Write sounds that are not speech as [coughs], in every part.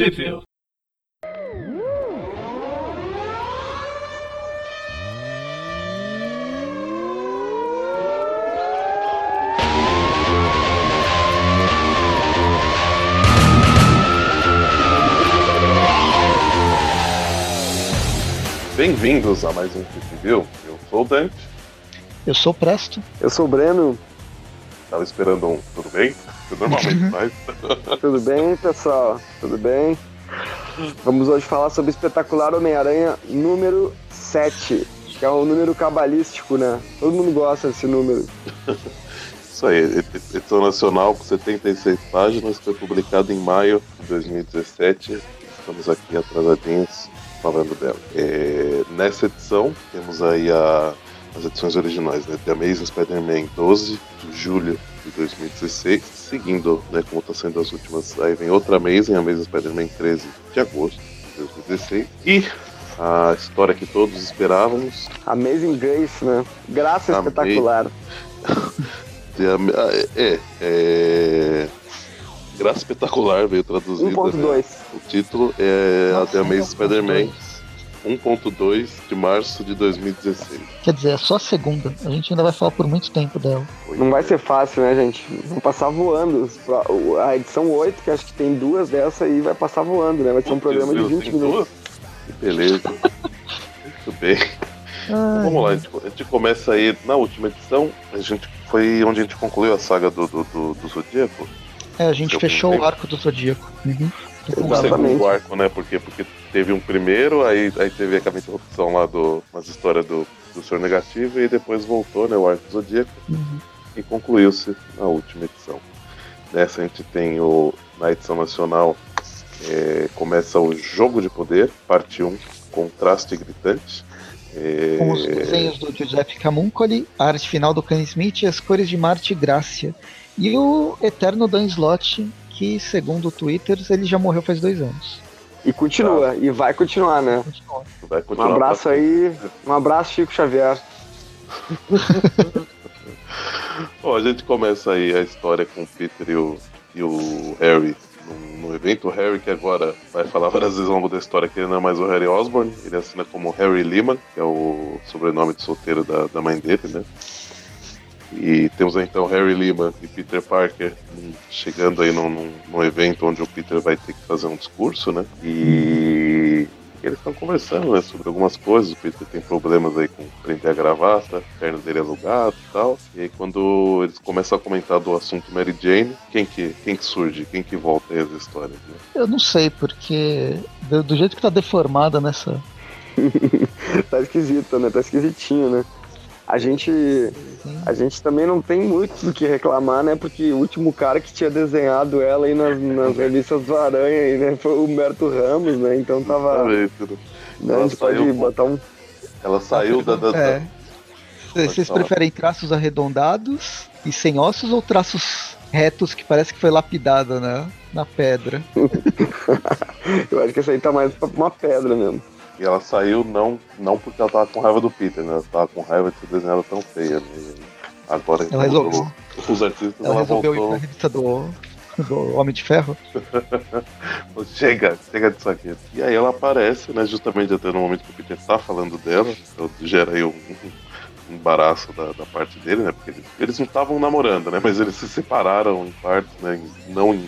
Sheffield. Bem-vindos a mais um Trip View. Eu sou o Dante. Eu sou o Presto. Eu sou o Breno. Tava esperando um tudo bem? Normalmente [laughs] faz. Tudo bem, pessoal? Tudo bem? Vamos hoje falar sobre o espetacular Homem-Aranha número 7, que é um número cabalístico, né? Todo mundo gosta desse número. Isso aí, edição nacional com 76 páginas, foi publicado em maio de 2017. Estamos aqui atrasadinhos falando dela. É, nessa edição, temos aí a, as edições originais, né? The Amazing Spider-Man 12, de julho de 2016, seguindo, né, como está sendo as últimas, aí vem outra Amazing, Amazing Spider-Man 13 de agosto de 2016, e a história que todos esperávamos. Amazing Grace, né? Graça Amei. espetacular. [laughs] ah, é, é, Graça Espetacular veio traduzida. 1.2. né? O título é a Nossa, The Amazing 1.2. Spider-Man 1.2 de março de 2016. Quer dizer, é só a segunda. A gente ainda vai falar por muito tempo dela. Não vai ser fácil, né, gente? Vão passar voando. A edição 8, que acho que tem duas dessa aí, vai passar voando, né? Vai ser um Putz, programa de viu? 20 Tem minutos. duas? Que beleza. Muito bem. Então, vamos lá, a gente, a gente começa aí na última edição. A gente foi onde a gente concluiu a saga do, do, do, do Zodíaco. É, a gente Seu fechou o arco do Zodíaco. Uhum. O Exatamente. segundo arco, né? Porque, porque teve um primeiro, aí, aí teve aquela interrupção lá do, nas histórias do, do Senhor Negativo e depois voltou, né? O arco do Zodíaco Uhum. e concluiu-se na última edição. Nessa a gente tem o. Na edição nacional é, começa o Jogo de Poder, parte 1, Contraste Gritante. É, Com os desenhos do Giuseppe Camuncoli, a arte final do Ken Smith e as cores de Marte e Grácia. E o eterno Dan Slott, que segundo o Twitter, ele já morreu faz dois anos. E continua, e vai continuar, né? Continua. vai Um continuar abraço pra- aí, um abraço, Chico Xavier. [laughs] Bom, a gente começa aí a história com o Peter e o, e o Harry no, no evento. O Harry, que agora vai falar várias vezes ao longo da história que ele não é mais o Harry Osborn, ele assina como Harry Lehman, que é o sobrenome de solteiro da, da mãe dele, né? E temos aí, então Harry Lehman e Peter Parker hum, chegando aí num, num, num evento onde o Peter vai ter que fazer um discurso, né? E eles estão conversando né, sobre algumas coisas. O Peter tem problemas aí com prender a gravata, o terno dele é alugado e tal. E aí quando eles começam a comentar do assunto Mary Jane, quem que, quem que surge? Quem que volta aí as histórias? Né? Eu não sei, porque do, do jeito que tá deformada nessa. [laughs] tá esquisito, né? Tá esquisitinho, né? A gente, a gente também não tem muito do que reclamar, né? Porque o último cara que tinha desenhado ela aí nas, nas revistas do Aranha aí, né? Foi o Humberto Ramos, né? Então tava. Né? Né? A Ela gente pode saiu- botar um. Ela saiu da. da, da- É. Vocês falar. preferem traços arredondados e sem ossos ou traços retos que parece que foi lapidada na, na pedra? [laughs] Eu acho que essa aí tá mais pra uma pedra mesmo. E ela saiu não, não porque ela tava com raiva do Peter, né? Ela tava com raiva de ser desenhada tão feia. Né? Agora Ela resolveu. os artistas Ela ela resolveu ir voltou. pra revista do, do Homem de Ferro. [laughs] Chega, chega disso aqui. E aí ela aparece, né? Justamente até no momento que o Peter tá falando dela. Então gera aí um, embaraço da, da parte dele, né? Porque eles, eles não estavam namorando, né? Mas eles se separaram em partes, né? não em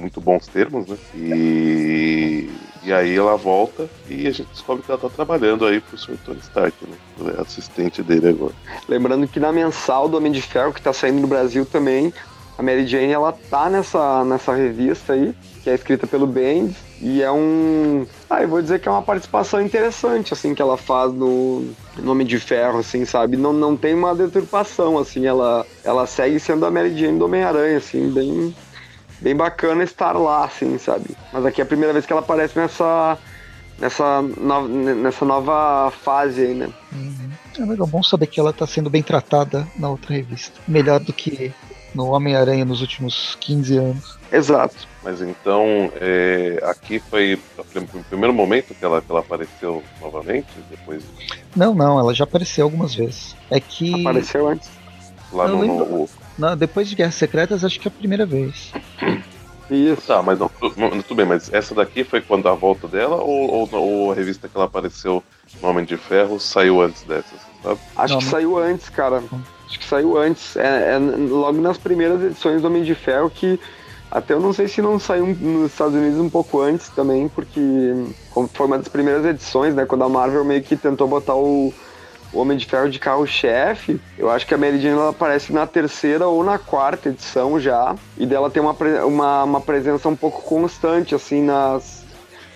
muito bons termos, né? E, e aí ela volta e a gente descobre que ela tá trabalhando aí pro Sr. Tony Stark, né? É assistente dele agora. Lembrando que na mensal do Homem de Ferro, que tá saindo no Brasil também, a Mary Jane ela tá nessa, nessa revista aí, que é escrita pelo Bendis, e é um. Ah, eu vou dizer que é uma participação interessante, assim, que ela faz no, no Homem de Ferro, assim, sabe? Não, não tem uma deturpação, assim, ela, ela segue sendo a Mary Jane do Homem-Aranha, assim, bem. Bem bacana estar lá, assim, sabe? Mas aqui é a primeira vez que ela aparece nessa. Nessa, no- nessa nova fase aí, né? Uhum. É legal, bom saber que ela tá sendo bem tratada na outra revista. Melhor do que no Homem-Aranha nos últimos 15 anos. Exato. Mas então, é, aqui foi o primeiro momento que ela, que ela apareceu novamente, depois Não, não, ela já apareceu algumas vezes. É que Apareceu antes. lá Eu no, lembro. no- na- depois de Guerras Secretas, acho que é a primeira vez. Isso. Tá, mas não, tudo bem, mas essa daqui foi quando a volta dela ou, ou, ou a revista que ela apareceu no Homem de Ferro saiu antes dessa, sabe? Acho Não, que não- saiu antes, cara. Acho que saiu antes. É, é logo nas primeiras edições do Homem de Ferro que. Até eu não sei se não saiu nos Estados Unidos um pouco antes também, porque como foi uma das primeiras edições, né? Quando a Marvel meio que tentou botar o, o Homem de Ferro de carro-chefe. Eu acho que a Mary Jane ela aparece na terceira ou na quarta edição já. E dela tem uma, uma, uma presença um pouco constante, assim, nas.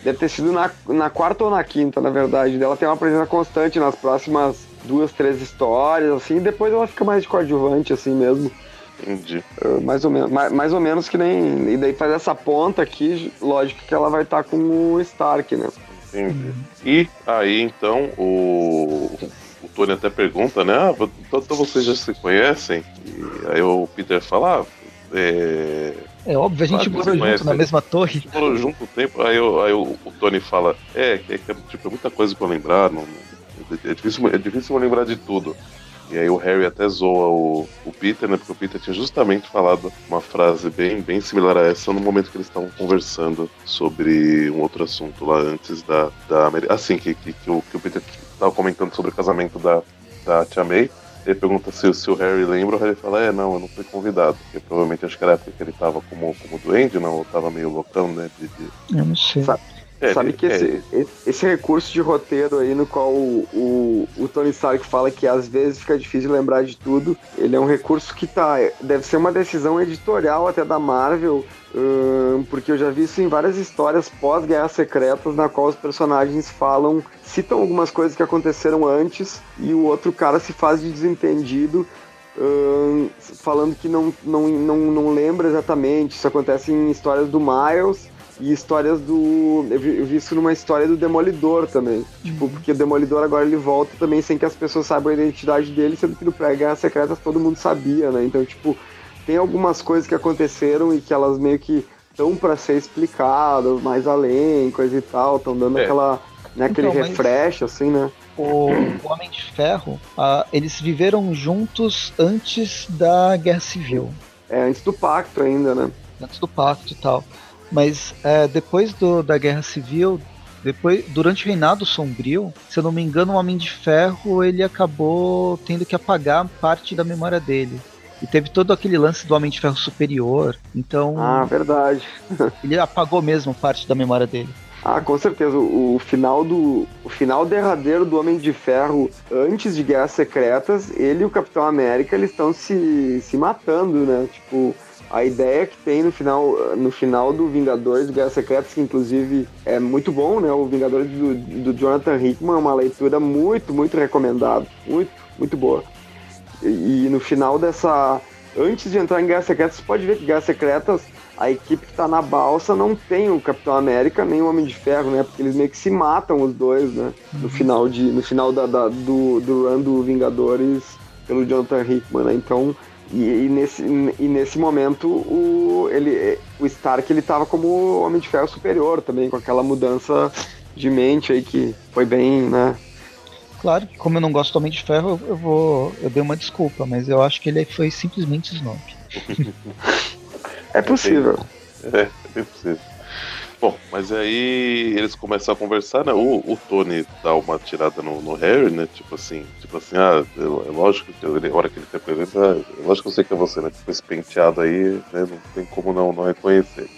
Deve ter sido na, na quarta ou na quinta, na verdade. Dela tem uma presença constante nas próximas duas, três histórias, assim. E depois ela fica mais de coadjuvante, assim mesmo. Entendi. Uh, mais ou menos, mais, mais ou menos que nem. E daí faz essa ponta aqui, lógico que ela vai estar com o Stark, né? Entendi. E aí, então, o Tony até pergunta, né? Ah, então vocês já se conhecem? E aí o Peter fala, ah, é, É óbvio, a gente morou junto conhece. na mesma torre. a gente morou junto um tempo. Aí, eu- aí o, o Tony fala, é, que é, é, tipo, é muita coisa pra lembrar, não, não- é, difícil, é difícil lembrar de tudo. E aí o Harry até zoa o, o Peter, né? Porque o Peter tinha justamente falado uma frase bem, bem similar a essa no momento que eles estavam conversando sobre um outro assunto lá antes da, da Ameri- Assim, que, que, que o, que o Peter estava comentando sobre o casamento da, da Tia May. Ele pergunta se, se o Harry lembra, o Harry fala, é, não, eu não fui convidado. Porque provavelmente acho que era a época que ele tava como, como doente, não, ou tava meio loucão, né? De, de... Eu não sei. Sabe- É, Sabe que é, esse, esse recurso de roteiro aí, no qual o, o, o Tony Stark fala que às vezes fica difícil lembrar de tudo, ele é um recurso que tá. Deve ser uma decisão editorial até da Marvel, hum, porque eu já vi isso em várias histórias pós-Guerras Secretas, na qual os personagens falam, citam algumas coisas que aconteceram antes e o outro cara se faz de desentendido. hum, falando que não, não, não, não lembra exatamente. Isso acontece em histórias do Miles e histórias do. Eu vi, eu vi isso numa história do Demolidor também. Tipo, porque o Demolidor agora ele volta também sem que as pessoas saibam a identidade dele, sendo que no pré-guerra secretas todo mundo sabia, né? Então, tipo, tem algumas coisas que aconteceram e que elas meio que estão para ser explicadas mais além, coisa e tal, estão dando É. aquela. Né, aquele Então, refresh, assim, né? O, o Homem de Ferro, ah, eles viveram juntos antes da Guerra Civil. É antes do pacto ainda, né? antes do pacto e tal. Mas é, depois do- da Guerra Civil, depois, durante o Reinado Sombrio, se eu não me engano, o Homem de Ferro ele acabou tendo que apagar parte da memória dele. E teve todo aquele lance do Homem de Ferro superior. Então Ah, verdade. [laughs] ele apagou mesmo parte da memória dele. Ah, com certeza. O, o final do. O final derradeiro do Homem de Ferro antes de Guerras Secretas, ele e o Capitão América eles estão se, se matando, né? Tipo, a ideia que tem no final, no final do Vingadores de Guerras Secretas, que inclusive é muito bom, né? O Vingadores do, do Jonathan Hickman é uma leitura muito, muito recomendada. Muito, muito boa. E, e no final dessa. Antes de entrar em Guerras Secretas, você pode ver que Guerras Secretas a equipe que tá na balsa não tem o Capitão América nem o Homem de Ferro, né? Porque eles meio que se matam os dois, né? No final, de, no final da, da- do, do run do Vingadores pelo Jonathan Hickman, né? Então, e, e nesse, e nesse momento o, ele, o Stark ele tava como Homem de Ferro superior também, com aquela mudança de mente aí que foi bem, né? Claro que como eu não gosto do Homem de Ferro, eu vou. Eu dei uma desculpa, mas eu acho que ele foi simplesmente snob. É possível. É, é bem possível. Bom, mas aí eles começam a conversar, né? O, o Tony dá uma tirada no, no Harry, né? Tipo assim, tipo assim, ah, é lógico que ele, a hora que ele te apresenta, ah, é lógico que eu sei que é você, né? Tipo, esse penteado aí, né? Não tem como não, não reconhecer.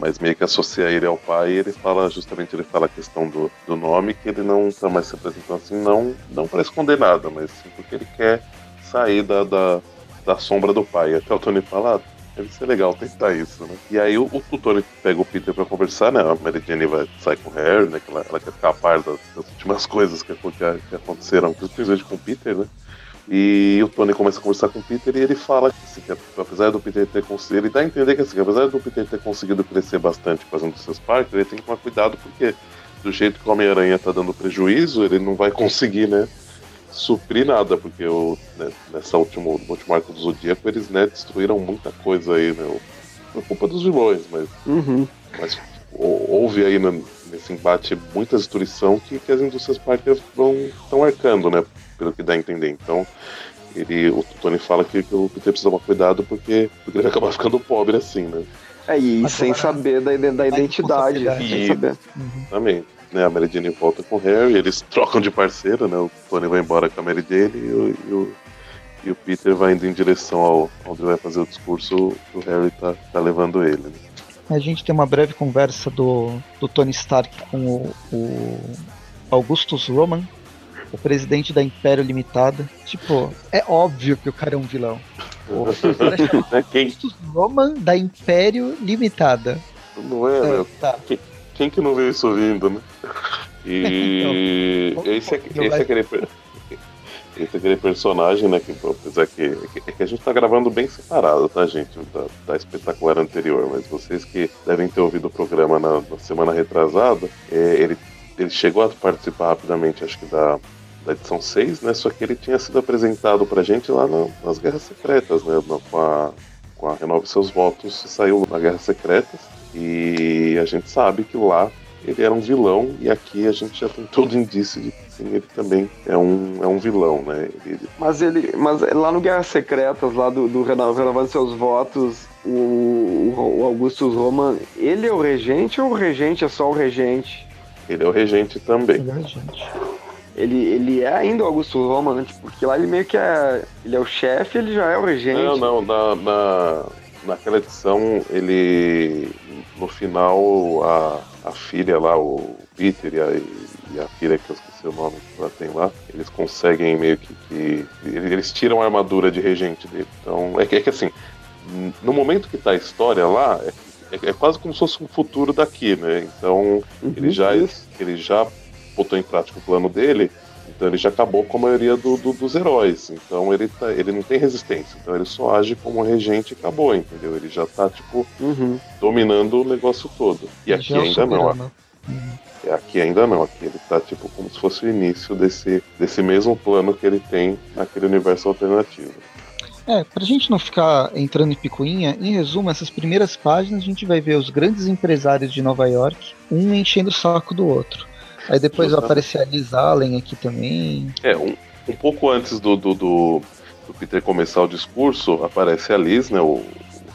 Mas meio que associa ele ao pai e ele fala, justamente ele fala a questão do, do nome, que ele não tá mais se apresentando assim, não, não para esconder nada, mas sim porque ele quer sair da, da, da sombra do pai. Até o Tony fala, ah, deve ser legal tentar isso, né? E aí o, o Tony pega o Peter pra conversar, né? A Mary Jane vai sair com o Harry, né? Que ela, ela quer ficar a par das, das últimas [laughs] coisas que, que, que aconteceram, principalmente com o Peter, né? E o Tony começa a conversar com o Peter e ele fala que, assim, que apesar do Peter ter conseguido, ele dá a entender que assim, apesar do Peter ter conseguido crescer bastante fazendo seus parques, ele tem que tomar cuidado porque do jeito que o Homem-Aranha tá dando prejuízo, ele não vai conseguir, né? suprir nada, porque o, né, nessa última, último arco do Zodíaco eles né, destruíram muita coisa aí, né? Por culpa dos vilões, mas, Uhum. mas hou- houve aí no- nesse embate muita destruição que, que as indústrias Parker vão estão arcando, né? Pelo que dá a entender. Então, ele, o Tony fala que, que o Peter precisa tomar cuidado porque, porque ele vai acabar ficando pobre assim, né? É, e Agora, sem saber da, da identidade. Sem saber. Uhum. Também. Né, a Mary Jane volta com o Harry, eles trocam de parceiro, né? O Tony vai embora com a Mary Jane e o, e o, e o Peter vai indo em direção ao onde vai fazer o discurso, o Harry tá, tá levando ele. Né? A gente tem uma breve conversa do, do Tony Stark com o, o Augustus Roman, o presidente da Império Limitada. Tipo, é óbvio que o cara é um vilão. [laughs] O cara é Quem? Roman da Império Limitada. Não é, é tá. quem, quem, que não viu isso vindo, né? E [laughs] então, esse, é, esse, é aquele, esse é aquele personagem, né? Que, apesar que, que, que, a gente tá gravando bem separado, tá, gente? Da, da espetacular anterior, mas vocês que devem ter ouvido o programa na, na semana retrasada, é, ele, ele chegou a participar rapidamente, acho que da, da edição 6, né? Só que ele tinha sido apresentado pra gente lá no, nas Guerras Secretas, né? Com a, com a Renove Seus Votos, saiu na Guerras Secretas. E a gente sabe que lá ele era um vilão, e aqui a gente já tem todo indício de que sim, ele também é um, é um vilão, né? Ele... Mas ele. Mas lá no Guerras Secretas, lá do, do Renovando Seus Votos, o, o Augustus Roman, ele é o regente ou o regente é só o regente? Ele é o regente também. Ele é o regente ele, ele é ainda o Augusto Roma, né? Tipo, porque lá ele meio que é. Ele é o chefe, ele já é o regente. Não, não, na, na, naquela edição ele. No final a, a filha lá, o Peter e a, e a filha que eu esqueci o nome que ela tem lá, eles conseguem meio que, que. eles tiram a armadura de regente dele. Então, é que, é que assim, no momento que tá a história lá, é, é, é quase como se fosse um futuro daqui, né? Então, uhum, ele já. Ele já botou em prática o plano dele, então ele já acabou com a maioria do, do, dos heróis. Então ele, tá, ele não tem resistência. Então ele só age como regente e acabou, entendeu? Ele já tá, tipo, uhum. dominando o negócio todo. E aqui é ainda não. Uhum. Aqui ainda não. Aqui ele tá, tipo, como se fosse o início desse, desse mesmo plano que ele tem naquele universo alternativo. É, pra gente não ficar entrando em picuinha, em resumo, essas primeiras páginas a gente vai ver os grandes empresários de Nova York, um enchendo o saco do outro. Aí depois aparece a Liz Allen aqui também. É, um, um pouco antes do, do, do, do, Peter começar o discurso, aparece a Liz, né? O, o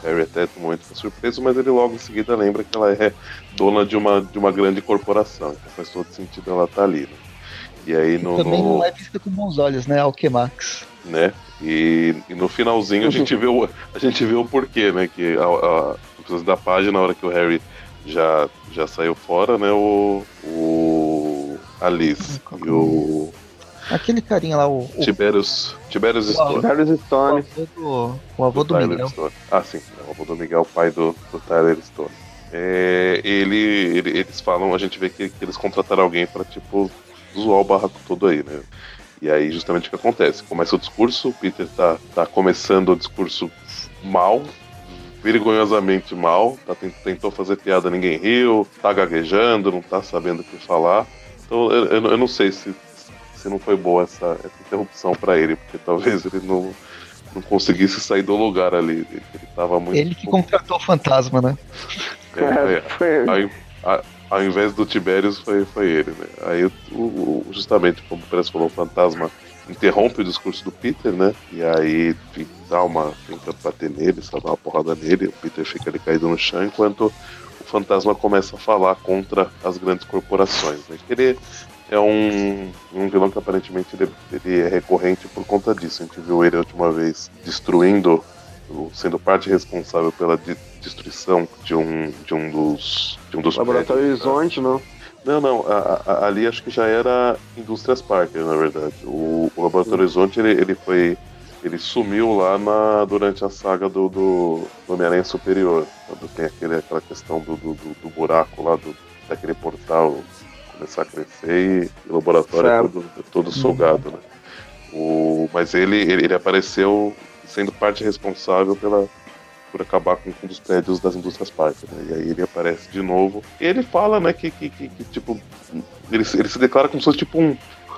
Harry até no momento fica surpreso, mas ele logo em seguida lembra que ela é dona de uma, de uma grande corporação. Então faz todo sentido ela estar tá ali. Né? E aí no, também no... não é vista com bons olhos, né? Alquemax. Né? E, e, no finalzinho a [laughs] gente vê o, a gente vê o porquê, né? Que a, a, da página, na hora que o Harry já, já saiu fora, né? O, o Alice e o. Aquele carinha lá, o. Tiberius, Tiberius Stone. Tiberius Stone. O avô do, o avô do, do Miguel. Stone. Ah, sim. O avô do Miguel, pai do, do Tyler Stone. É, ele, ele, eles falam, a gente vê que, que eles contrataram alguém para tipo, zoar o barraco todo aí, né? E aí, justamente o que acontece? Começa o discurso, o Peter tá, tá começando o discurso mal, vergonhosamente mal, tá, tentou fazer piada, ninguém riu, tá gaguejando, não tá sabendo o que falar. Então eu, eu, não sei se, se não foi boa essa, essa interrupção para ele, porque talvez ele não, não conseguisse sair do lugar ali. Ele, ele tava muito. Ele que contratou o fantasma, né? É, é, aí, a, ao invés do Tiberius foi, foi ele, né? Aí o, o, justamente como o Pérez falou, o fantasma interrompe o discurso do Peter, né? E aí dá uma. tenta bater nele, só dá uma porrada nele, o Peter fica ali caído no chão, enquanto fantasma começa a falar contra as grandes corporações. Né? Ele é um, um vilão que aparentemente ele, ele, é recorrente por conta disso. A gente viu ele a última vez destruindo, sendo parte responsável pela de, destruição de um, de um dos. De um dos Laboratório prédios, Horizonte, né? não? Não, não, a, a, ali acho que já era Indústrias Parker, na verdade. O, o Laboratório Horizonte ele, ele foi. Ele sumiu lá na, durante a saga do, do, do Homem-Aranha Superior. Quando tem aquele, aquela questão do, do, do buraco lá, do, daquele portal começar a crescer e, o laboratório é todo, é todo sugado, né? O, mas ele, ele, ele apareceu sendo parte responsável pela, por acabar com um dos prédios das indústrias Parker, né? E aí ele aparece de novo. E ele fala, né, que, que, que, que tipo. Ele, ele, se declara como se fosse tipo um,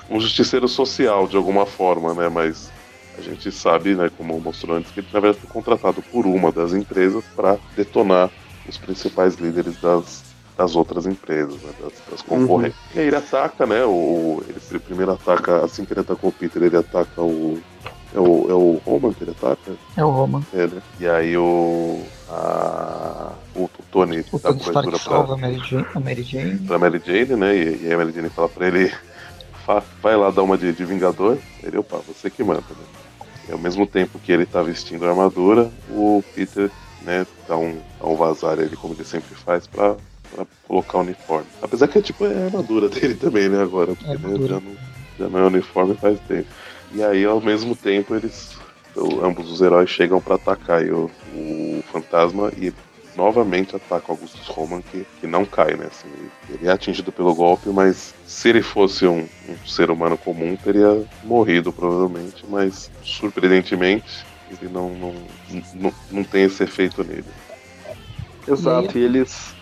um justiceiro social, de alguma forma, né? Mas a gente sabe, né, como mostrou antes, que ele na verdade foi contratado por uma das empresas para detonar os principais líderes das, das outras empresas, né, das, das concorrentes. Uhum. E aí ele ataca, né? O, ele primeiro ataca, assim que ele atacou o Peter, ele ataca o É o, é o Roman que ele ataca? É o Roman. É, né? E aí o. A, o, Tony o dá Tony cobertura salva pra, a Mary Jane. A Mary Jane. pra Mary Jane, né? E, e a Mary Jane fala pra ele: "Fa- vai lá dar uma de, de Vingador. Ele, opa, você que manda, né? E ao mesmo tempo que ele tá vestindo a armadura, o Peter, né, dá um, dá um vazar ele, como ele sempre faz, pra, pra colocar o uniforme. Apesar que é tipo é a armadura [laughs] dele também, né, agora, porque É né, já, não, já não é uniforme faz tempo. E aí, ao mesmo tempo, eles. ambos os heróis chegam pra atacar o, o fantasma e novamente ataca Augustus Roman, que, que não cai, né? Assim, ele é atingido pelo golpe, mas se ele fosse um, um ser humano comum, teria morrido provavelmente, mas surpreendentemente ele não, não, não, não tem esse efeito nele. Exato, e eles,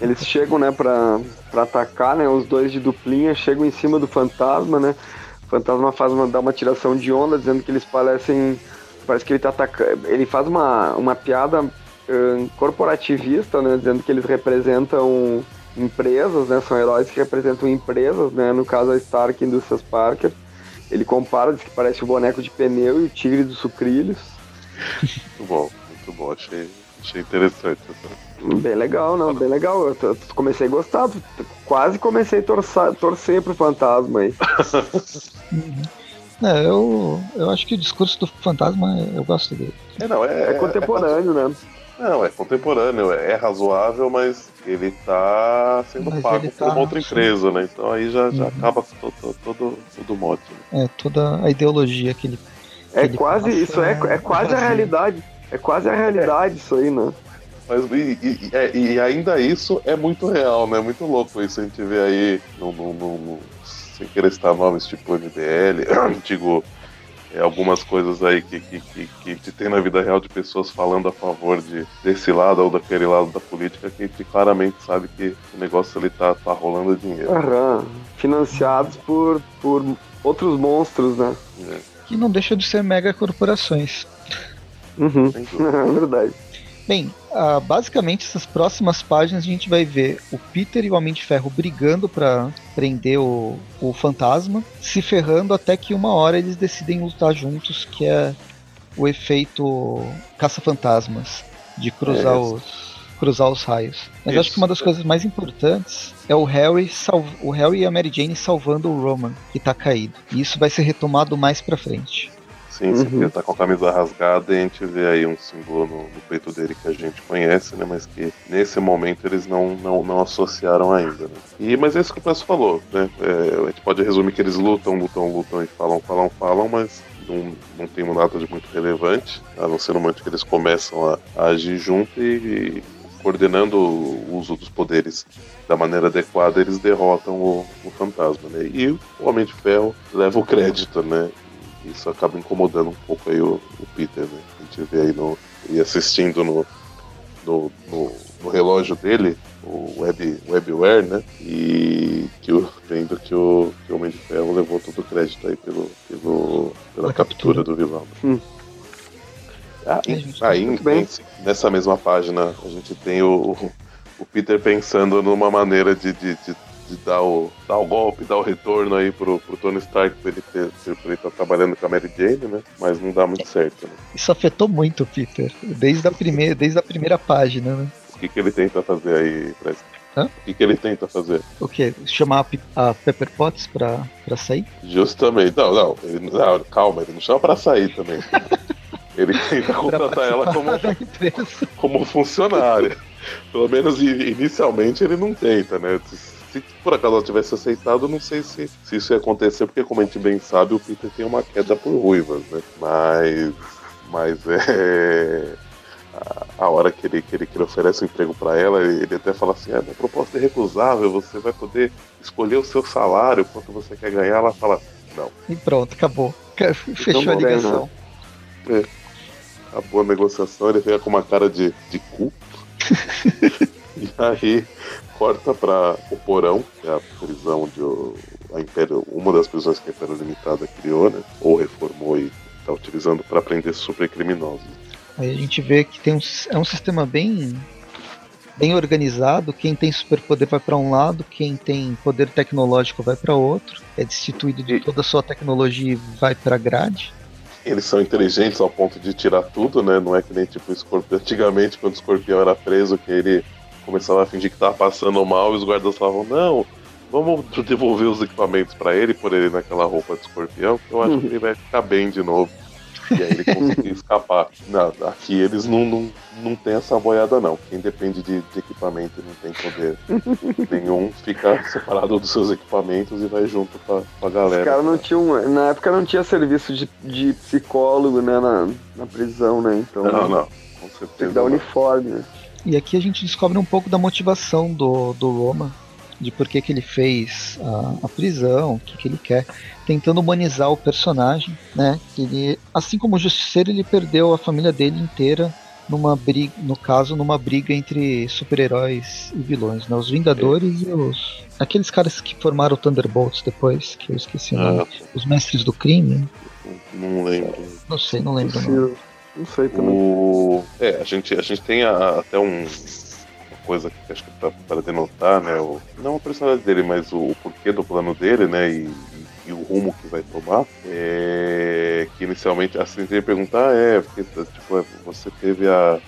eles chegam, né, pra, pra atacar, né, os dois de duplinha chegam em cima do fantasma, né, o fantasma faz uma, dá uma tiração de onda, dizendo que eles parecem, parece que ele tá atacando, ele faz uma, uma piada ahn, corporativista, né, dizendo que eles representam empresas, né, são heróis que representam empresas, né, no caso a Stark Industries Parker, ele compara, diz que parece o boneco de pneu e o tigre dos sucrilhos, Muito bom, muito bom, achei, achei interessante. essa- Bem legal, não, bem legal. Eu, comecei a gostar, t- quase comecei a torçar, torcer pro fantasma aí. [laughs] É, eu, eu acho que o discurso do fantasma eu gosto dele. É, não, é, É contemporâneo, né? Não, é contemporâneo, é razoável, mas ele tá sendo Mas pago ele por tá- uma outra empresa, né? Então aí já, já Uhum. acaba todo, todo, todo, o mote. Né? É, toda a ideologia que ele. É Ele quase, passa isso é, é quase a realidade. É quase a realidade isso aí, né? Mas e, e- é- e ainda isso é muito real, né? Muito louco isso. A gente vê aí, no, no- no- no- sem querer citar nomes tipo MBL, digo, [clears throat] é, algumas coisas aí que, que, que, que a gente tem na vida real de pessoas falando a favor de, desse lado ou daquele lado da política, que a gente claramente sabe que o negócio ali tá, tá rolando dinheiro. Aham. Financiados por, por outros monstros, né? né? que não deixa de ser mega corporações. Uhum. [laughs] É verdade. Bem, ah, basicamente essas próximas páginas a gente vai ver o Peter e o Homem de Ferro brigando pra prender o, o fantasma, se ferrando até que uma hora eles decidem lutar juntos, que é o efeito caça-fantasmas, de cruzar É. os cruzar os raios. Mas Isso. acho que uma das coisas mais importantes é o Harry, salv o Harry e a Mary Jane salvando o Roman, que tá caído. E isso vai ser retomado mais pra frente. Sim, Uhum. ele tá com a camisa rasgada e a gente vê aí um símbolo no, no peito dele que a gente conhece, né? Mas que nesse momento eles não, não, não associaram ainda, né? E, mas é isso que o Peço falou, né? É, a gente pode resumir que eles lutam, lutam, lutam e falam, falam, falam, mas não, não tem nada de muito relevante, a não ser no momento que eles começam a, a agir junto e, e coordenando o uso dos poderes da maneira adequada, eles derrotam o, o fantasma, né? E o Homem de Ferro leva o crédito, né? Isso acaba incomodando um pouco aí o, o Peter, né? A gente vê aí no, e assistindo no, no, no, no relógio dele, o web, webware, né? E que o, vendo que o, que o Homem de Ferro levou todo o crédito aí pelo, pelo, pela captura captura. do vilão. Hum. Ah, É, aí, muito bem. nessa mesma página, a gente tem o, o Peter pensando numa maneira de, de, de, de dar, o, dar o golpe, dar o retorno aí pro, pro Tony Stark pra ele, ter, pra ele estar trabalhando com a Mary Jane, né? Mas não dá muito certo, né? Isso afetou muito o Peter, desde a [laughs] primeira, desde a primeira página, né? O que, que ele tenta fazer aí, Preston? Hã? O que, que ele tenta fazer? O quê? Chamar a, a Pepper Potts pra, pra sair? Justamente. Não, não, ele, não, calma, ele não chama pra sair também. [laughs] Ele tenta contratar ela como, como funcionária. Pelo menos inicialmente ele não tenta, né? Se, por acaso ela tivesse aceitado, não sei se, se isso ia acontecer, porque como a gente bem sabe, o Peter tem uma queda por ruivas, né? Mas. Mas é. A, a hora que ele, que, ele, que ele oferece o emprego pra ela, ele até fala assim: ah, minha proposta é recusável, você vai poder escolher o seu salário, quanto você quer ganhar. Ela fala: não. E pronto, acabou. Ca- Fechou a bom, né? ligação. Acabou a negociação, ele fica com uma cara de, de cu. [laughs] e aí corta para o porão, que é a prisão de o- a Império, uma das prisões que a Império Limitada criou, né? Ou reformou e está utilizando para prender supercriminosos. Aí a gente vê que tem um, é um sistema bem bem organizado. Quem tem superpoder vai para um lado, quem tem poder tecnológico vai para outro. É destituído de toda a sua tecnologia e vai para grade. eles são inteligentes ao ponto de tirar tudo, né? Não é que nem tipo o escorpião. Antigamente, quando o escorpião era preso, que ele começava a fingir que tava passando mal e os guardas falavam, não, vamos [laughs] devolver os equipamentos para ele, por ele naquela roupa de escorpião, que eu acho que ele vai ficar bem de novo. E aí ele conseguiu [laughs] escapar. Não, aqui eles não, não, não tem essa boiada, não. Quem depende de, de equipamento e não tem poder nenhum, fica separado dos seus equipamentos e vai junto com a, galera. Os caras não tinham. Na época não tinha serviço de, de psicólogo, né, na, na prisão, né? Então. Não, não. Com certeza. Tem que dar não. uniforme, né? E aqui a gente descobre um pouco da motivação do, do Roma, de por que, que ele fez a, a prisão, o que, que ele quer, tentando humanizar o personagem, né? Ele, assim como o Justiceiro, ele perdeu a família dele inteira numa briga, no caso, numa briga entre super-heróis e vilões, né? Os Vingadores e os aqueles caras que formaram o Thunderbolts depois, que eu esqueci o nome, Ah, os Mestres do Crime, não lembro. não sei, não lembro. Não. Não sei também. O... É, a gente, a gente tem a- até um, coisa que acho que tá para denotar, né? O, não a personalidade dele, mas o, o porquê do plano dele, né? E, e- e o rumo que vai tomar. É, que inicialmente a assistente ia perguntar, é, porque tipo, é, você teve a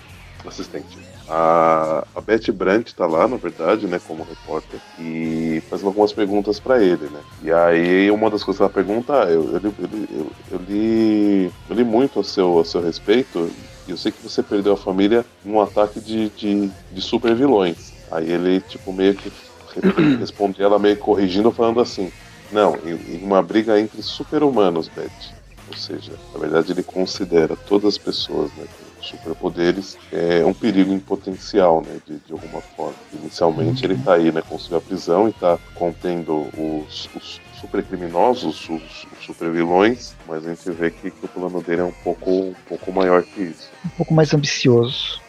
assistente. A, a Betty Brandt tá lá, na verdade, né, como repórter, e fazendo algumas perguntas para ele, né? E aí uma das coisas que ela pergunta, eu, eu, eu, eu, li, eu li muito a seu, a seu respeito, e eu sei que você perdeu a família num ataque de, de, de super vilões. Aí ele, tipo, meio que [coughs] responde ela meio corrigindo, falando assim, não, em, em uma briga entre super-humanos, Betty. Ou seja, na verdade ele considera todas as pessoas né, superpoderes é, um perigo em potencial, né, de, de alguma forma. Inicialmente ele tá aí, né, conseguiu a prisão e tá contendo os, os supercriminosos, os, os supervilões, mas a gente vê que, que o plano dele é um pouco, um pouco maior que isso. um pouco mais ambicioso.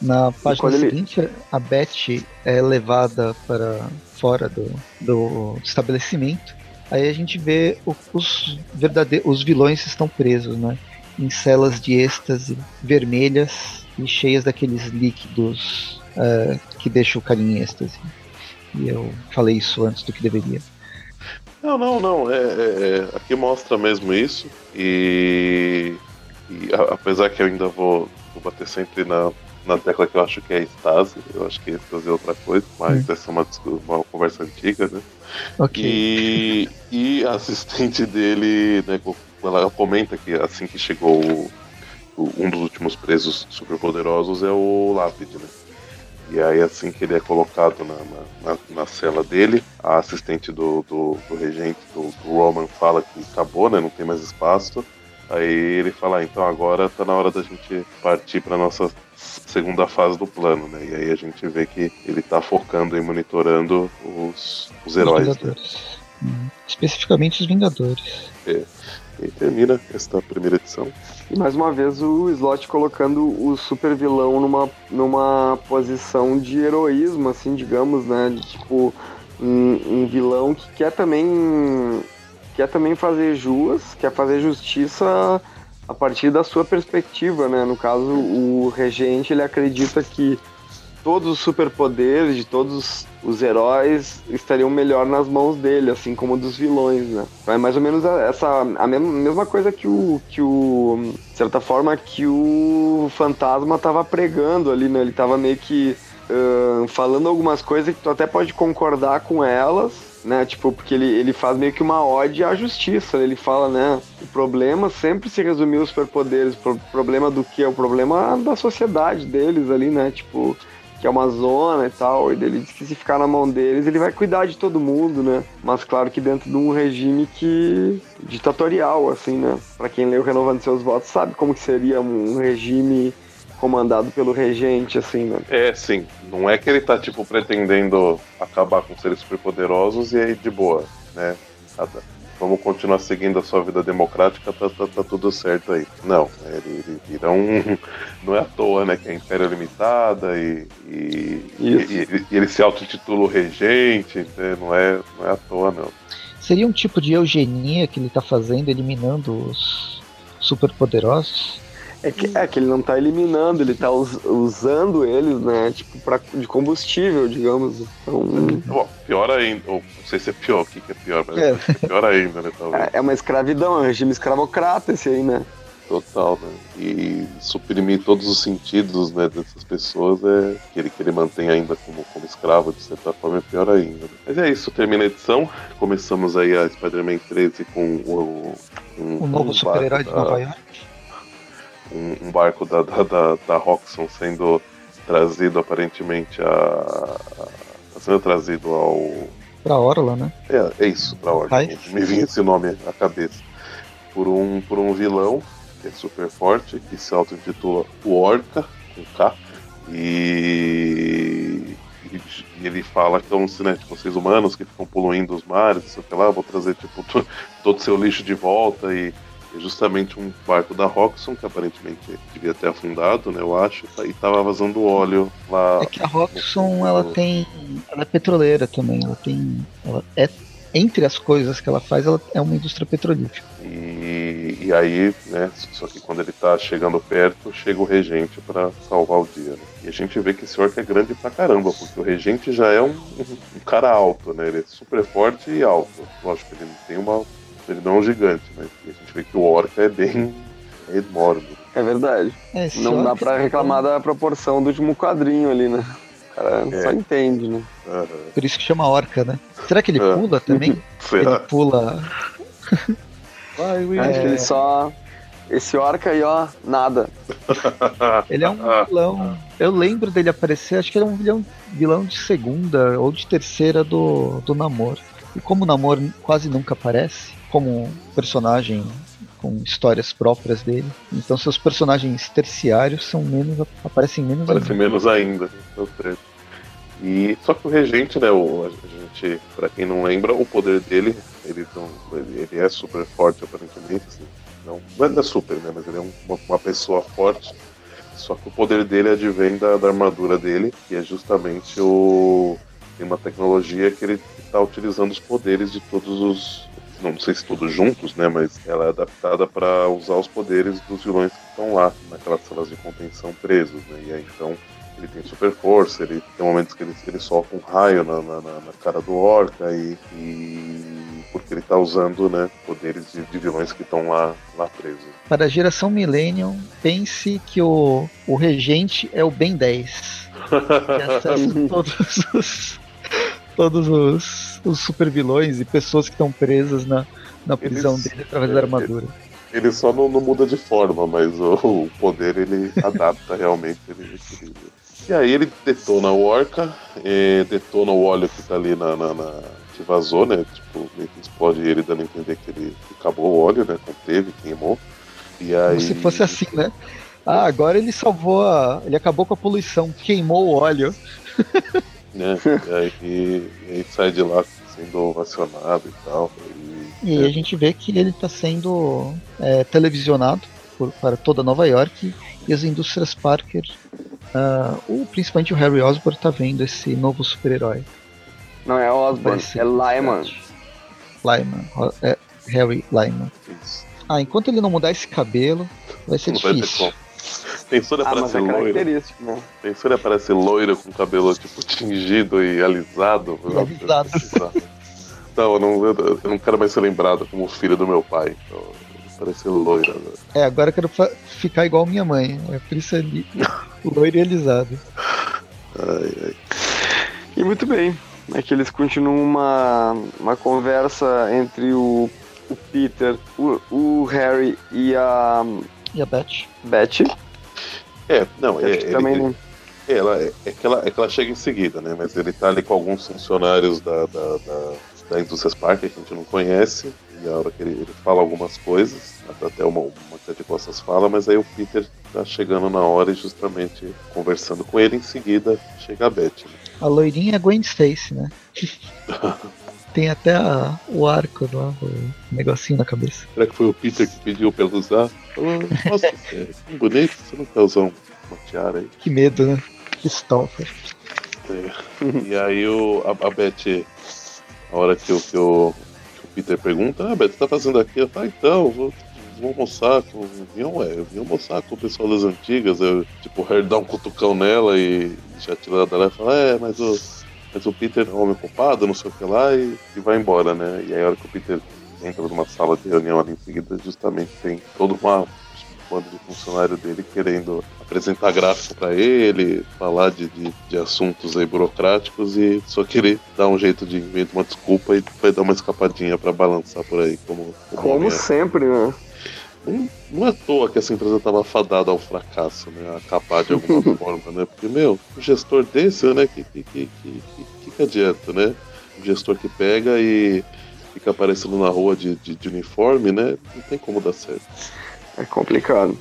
Na página quando ele- seguinte, a Beth é levada para fora do, do estabelecimento. Aí a gente vê o- os verdadeiros os vilões estão presos, né? Em celas de êxtase vermelhas e cheias daqueles líquidos eh, que deixam o cara em êxtase. E eu falei isso antes do que deveria. Não, não, não. É, é- é- aqui mostra mesmo isso. E, e a- apesar que eu ainda vou, vou bater sempre na, na tecla que eu acho que é estase, eu acho que êxtase é outra coisa, mas essa é uma, uma conversa antiga, né? Ok. E, e a assistente dele, né, ela comenta que assim que chegou o- o- um dos últimos presos superpoderosos é o Lápide, né? E aí assim que ele é colocado na, na, na- cela dele, a assistente do, do, do regente, do, do Roman, fala que acabou, né? Não tem mais espaço. Aí ele fala, ah, então agora tá na hora da gente partir para nossa segunda fase do plano, né? E aí a gente vê que ele tá focando e monitorando os, os heróis, Os né? Vingadores. Hum, Especificamente os Vingadores. E termina esta primeira edição. E mais uma vez o Slot colocando o super vilão numa, numa posição de heroísmo, assim, digamos, né? De, tipo, um, um vilão que quer também quer também fazer jus, quer fazer justiça a partir da sua perspectiva, né? No caso, o regente ele acredita que todos os superpoderes de todos os heróis estariam melhor nas mãos dele, assim como dos vilões, né? É mais ou menos a- essa a mesma, coisa que o que o de certa forma que o fantasma tava pregando ali, né? Ele tava meio que ahn, falando algumas coisas que tu até pode concordar com elas, né? Tipo, porque ele, ele faz meio que uma ode à justiça. né? Ele fala, né? O problema sempre se resumiu aos superpoderes. O problema do que? O problema da sociedade deles ali, né? Tipo, que é uma zona e tal, e ele diz que se ficar na mão deles, ele vai cuidar de todo mundo, né? Mas claro que dentro de um regime que ditatorial, assim, né? Pra quem leu Renovando Seus Votos sabe como que seria um regime comandado pelo regente, assim, né? É, sim. Não é que ele tá, tipo, pretendendo acabar com seres superpoderosos e aí de boa, né? Vamos continuar seguindo a sua vida democrática, tá, tá, tá tudo certo aí. Não, ele, ele vira um. [laughs] Não é à toa, né? Que é Império Limitada e. E, e- e- e ele se auto-intitula o regente, né? não, é, não é à toa, não. Seria um tipo de eugenia que ele tá fazendo, eliminando os superpoderosos? É que, é que ele não tá eliminando, ele tá us- usando eles, né? Tipo, pra, de combustível, digamos. Então, Bom, pior ainda, ou não sei se é pior, o que, que é pior, mas É. é pior ainda, né? [laughs] Talvez. é é uma escravidão, é um regime escravocrata esse aí, né? Total, né? E suprimir todos os sentidos né, dessas pessoas é que ele, que ele mantém ainda como, como escravo, de certa forma, é pior ainda. Né? Mas é isso, termina a edição. Começamos aí a Spider-Man 13 com o. Um, o novo um super-herói de Nova York. Um, um barco da, da, da, da Roxxon sendo trazido aparentemente a. Tá sendo trazido ao. Pra Orla, né? É, é isso, pra Orla. Me vinha esse nome à cabeça. Por um, por um vilão que é super forte, que se auto-intitula o Orca, com K, e, e, ele fala que são né, tipo, seres humanos que ficam poluindo os mares, sei lá, vou trazer tipo, [laughs] todo o seu lixo de volta e justamente um barco da Roxxon, que aparentemente devia ter afundado, né, eu acho, e tava vazando óleo lá. É que a Roxxon, no... ela tem. Ela é petroleira também, ela tem. Ela é entre as coisas que ela faz, ela é uma indústria petrolífera. E, e aí, né, só que quando ele tá chegando perto, chega o regente para salvar o dia. Né? E a gente vê que esse orc é grande pra caramba, porque o regente já é um, um cara alto, né? Ele é super forte e alto. Lógico que ele tem uma. Ele não é um gigante, mas a gente vê que o orc é bem é enorme. É verdade. É, não dá para reclamar da proporção do último quadrinho ali, né? O cara é. só entende, né? Uhum. Por isso que chama orca, né? Será que ele é. pula também? [laughs] ele pula. Vai, Will. Acho que ele só. Esse orca aí, ó, nada. [laughs] Ele é um vilão. Eu lembro dele aparecer, acho que ele é um vilão, vilão de segunda ou de terceira do, do namoro. E como o namoro quase nunca aparece, como personagem com histórias próprias dele. Então seus personagens terciários são menos aparecem menos aparecem ainda. menos ainda. E só que o regente, né, o, a gente, para quem não lembra, o poder dele, ele, não, ele, ele é super forte aparentemente, assim, não, não é super, né, mas ele é uma, uma pessoa forte. Só que o poder dele advém da, da armadura dele, que é justamente o tem uma tecnologia que ele está utilizando os poderes de todos os não sei se todos juntos, né? Mas ela é adaptada para usar os poderes dos vilões que estão lá, naquelas salas de contenção presos, né? E aí então ele tem super força, ele tem momentos que ele, ele solta um raio na, na, na cara do Orca e, e, porque ele está usando né, poderes de, de vilões que estão lá, lá presos. Para a geração Millennium, pense que o, o regente é o Ben 10. que acessa todos os todos os, os super vilões e pessoas que estão presas na, na prisão Eles, dele através é, da armadura. Ele, só não, não, muda de forma, mas o, o poder ele adapta realmente. Ele, ele, e aí ele detona o Orca, detona o óleo que tá ali na, na, na que vazou, né? Tipo, meio que explode ele dando a entender que ele acabou o óleo, né? Conteve, queimou. E aí... Como se fosse assim, né? Ah, agora ele salvou a. Ele acabou com a poluição, queimou o óleo. [laughs] né? E aí, e aí sai de lá sendo ovacionado e tal. E, e é. a gente vê que ele está sendo é, televisionado por, para toda Nova York e as indústrias Parker, uh, ou principalmente o Harry Osborn, está vendo esse novo super-herói. Não é Osborn, é Lyman. Lyman, é Harry Lyman. Isso. Ah, enquanto ele não mudar esse cabelo, vai ser não difícil. Vai Pensou ele ah, aparece é loiro. Né? Pensou ele aparece loiro com cabelo tipo tingido e alisado. alisado. [laughs] Não, eu não, eu, não quero mais ser lembrado como filho do meu pai. Então, parece loira. Né? É, agora eu quero ficar igual minha mãe. É por isso ali, [laughs] loiro e alisado. Ai, ai. E muito bem. É que eles continuam uma, uma conversa entre o, o Peter, o, o Harry e a. E a Beth. Beth é, não, é, ele, também é, ela, é, é, que ela, é que ela chega em seguida, né? Mas ele tá ali com alguns funcionários da, da, da, da Indústrias Parker que a gente não conhece, e a hora que ele, ele fala algumas coisas, até uma, uma de costas fala, mas aí o Peter tá chegando na hora e justamente conversando com ele, em seguida chega a Beth. Né? A loirinha é Gwen Stacy, né? [laughs] Tem até a, o arco lá, o negocinho na cabeça. Será que foi o Peter que pediu pra ela usar? Nossa, [laughs] é bonito, você não quer usar uma tiara aí? Que medo, né? Que stalker. É. E aí o, a, a Beth, a hora que, o, que, o, que o Peter pergunta, ah, Beth, tá fazendo aqui? Eu falo, ah, então, vou, vou almoçar com. Vim, ué, eu vim almoçar com o pessoal das antigas. Eu, tipo, o Harry dá um cutucão nela e já tira dela e fala, é, mas o mas o Peter é um homem culpado, não sei o que lá, e, e vai embora, né? E aí a hora que o Peter entra numa sala de reunião ali em seguida, justamente tem toda uma bando de funcionário dele querendo apresentar gráfico para ele, falar de, de, de, assuntos aí burocráticos e só querer dar um jeito de inventar uma desculpa e vai dar uma escapadinha para balançar por aí como como, como sempre, né? Não, é à toa que essa empresa estava fadada ao fracasso, né? A acabar de alguma [laughs] forma, né? Porque, meu, um gestor desse, né? Que, que, que, que, que, que adianta, né? Um gestor que pega e fica aparecendo na rua de, de, de, uniforme, né? Não tem como dar certo. É complicado.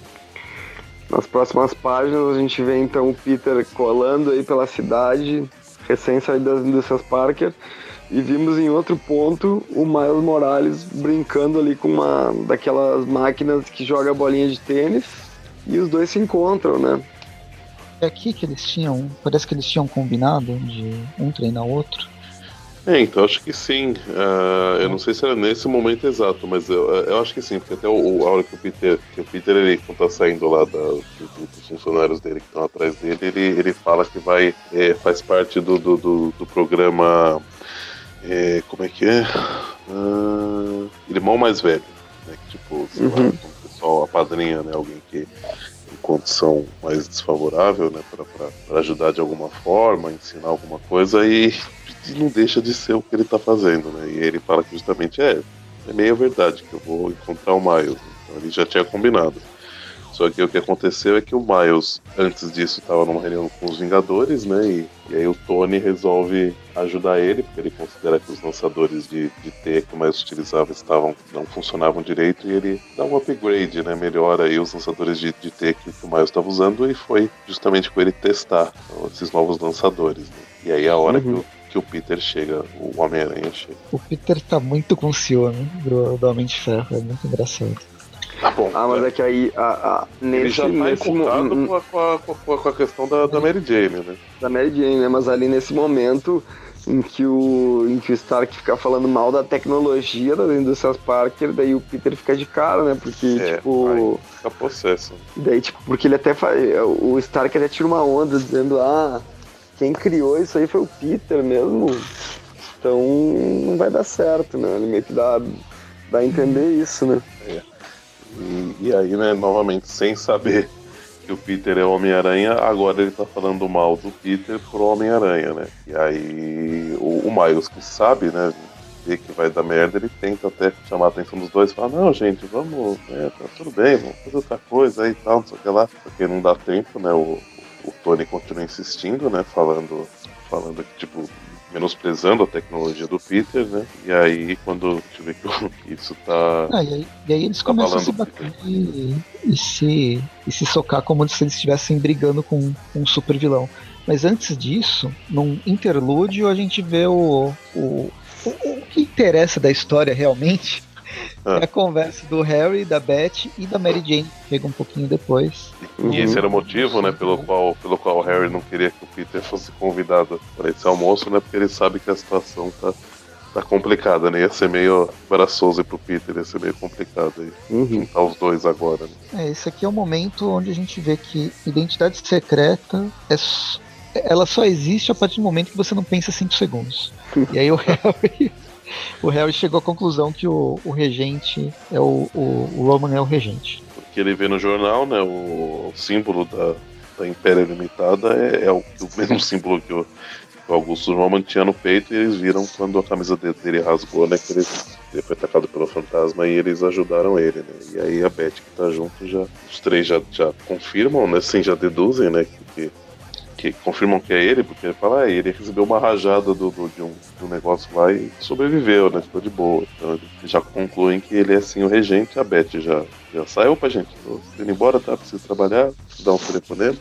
Nas próximas páginas a gente vê então o Peter colando aí pela cidade, recém saído das indústrias Parker, e vimos em outro ponto o Miles Morales brincando ali com uma daquelas máquinas que joga bolinha de tênis e os dois se encontram, né? É aqui que eles tinham, parece que eles tinham combinado de um treinar o outro. É, então acho que sim. Uh, eu não sei se era nesse momento exato, mas eu, eu acho que sim, porque até o, a hora que o Peter, que o Peter ele, quando tá saindo lá da, do, dos funcionários dele que estão atrás dele, ele, ele fala que vai, é, faz parte do, do, do, do programa é, como é que é? Uh, irmão mais velho. Né? Que, tipo, sei uhum. lá, o pessoal apadrinha, né? Alguém que em condição mais desfavorável, né? Para ajudar de alguma forma, ensinar alguma coisa e, e, não deixa de ser o que ele tá fazendo, né? E ele fala que justamente é, é meio verdade que eu vou encontrar o Miles. Então ele já tinha combinado. Só que o que aconteceu é que o Miles, antes disso, estava numa reunião com os Vingadores, né? E, e, aí o Tony resolve ajudar ele, porque ele considera que os lançadores de, de T que o Miles utilizava estavam, não funcionavam direito, e ele dá um upgrade, né? Melhora aí os lançadores de, de T que, o Miles estava usando, e foi justamente com ele testar então, esses novos lançadores. Né? E aí a hora uhum. que o que o Peter chega, o Homem-Aranha chega. O Peter tá muito com ciúme do, do Homem de Ferro, é muito engraçado. Tá bom. Ah, mas é, é que aí a, a, nesse, Ele já tá nesse momento com, a, com, a, com a questão da, da Mary Jane, né? Da Mary Jane, né? Mas ali nesse momento em que o, em que o Stark fica falando mal da tecnologia das indústrias Parker, daí o Peter fica de cara, né? Porque, é, tipo. Fica possesso. Daí, tipo, porque ele até faz. O Stark até tira uma onda dizendo, ah, quem criou isso aí foi o Peter mesmo. Então não vai dar certo, né? Ele meio que dá, dá a entender isso, né? E, e aí, né, novamente, sem saber que o Peter é Homem-Aranha, agora ele tá falando mal do Peter pro Homem-Aranha, né? E aí o, o Miles, que sabe, né, vê que vai dar merda, ele tenta até chamar a atenção dos dois e fala, não, gente, vamos, é, tá tudo bem, vamos fazer outra coisa aí e tal, não sei o que lá. Porque não dá tempo, né? O, o Tony continua insistindo, né? Falando, falando que, tipo, menosprezando a tecnologia do Peter, né? E aí, quando gente vê que isso tá. Ah, e, aí, e aí eles tá começam a se bater e, e, se, e se socar como se eles estivessem brigando com um super vilão. Mas antes disso, num interlúdio, a gente vê o, o, o, o que interessa da história realmente é a conversa do Harry, da Beth e da Mary Jane, chega um pouquinho depois. E uhum. esse era o motivo, né, pelo qual, pelo qual o Harry não queria que o Peter fosse convidado para esse almoço, né, porque ele sabe que a situação tá, tá complicada, né, ia ser meio embaraçoso pro Peter, ia ser meio complicado aí, uhum. juntar os dois agora, né. É, esse aqui é o momento onde a gente vê que identidade secreta é ela só existe a partir do momento que você não pensa 5 segundos. [laughs] e aí o Harry o Harry chegou à conclusão que o, o regente é o, o, o, Roman é o regente. Porque ele vê no jornal, né, o, símbolo da, da Império Limitada é, é o, o, mesmo [laughs] símbolo que o, que o Augusto Roman tinha no peito e eles viram quando a camisa dele rasgou, né, que ele, ele foi atacado pelo fantasma e eles ajudaram ele, né. E aí a Beth que tá junto já, os três já, já confirmam, né, assim, já deduzem, né, que, que que confirmam que é ele, porque ele fala, ah, ele recebeu uma rajada do, do de, um, de, um, negócio lá e sobreviveu, né? Ficou de boa. Então já concluem que ele é assim o regente, a Beth já, já sai, opa gente, tô indo embora, tá? Preciso trabalhar, dar um telefonema.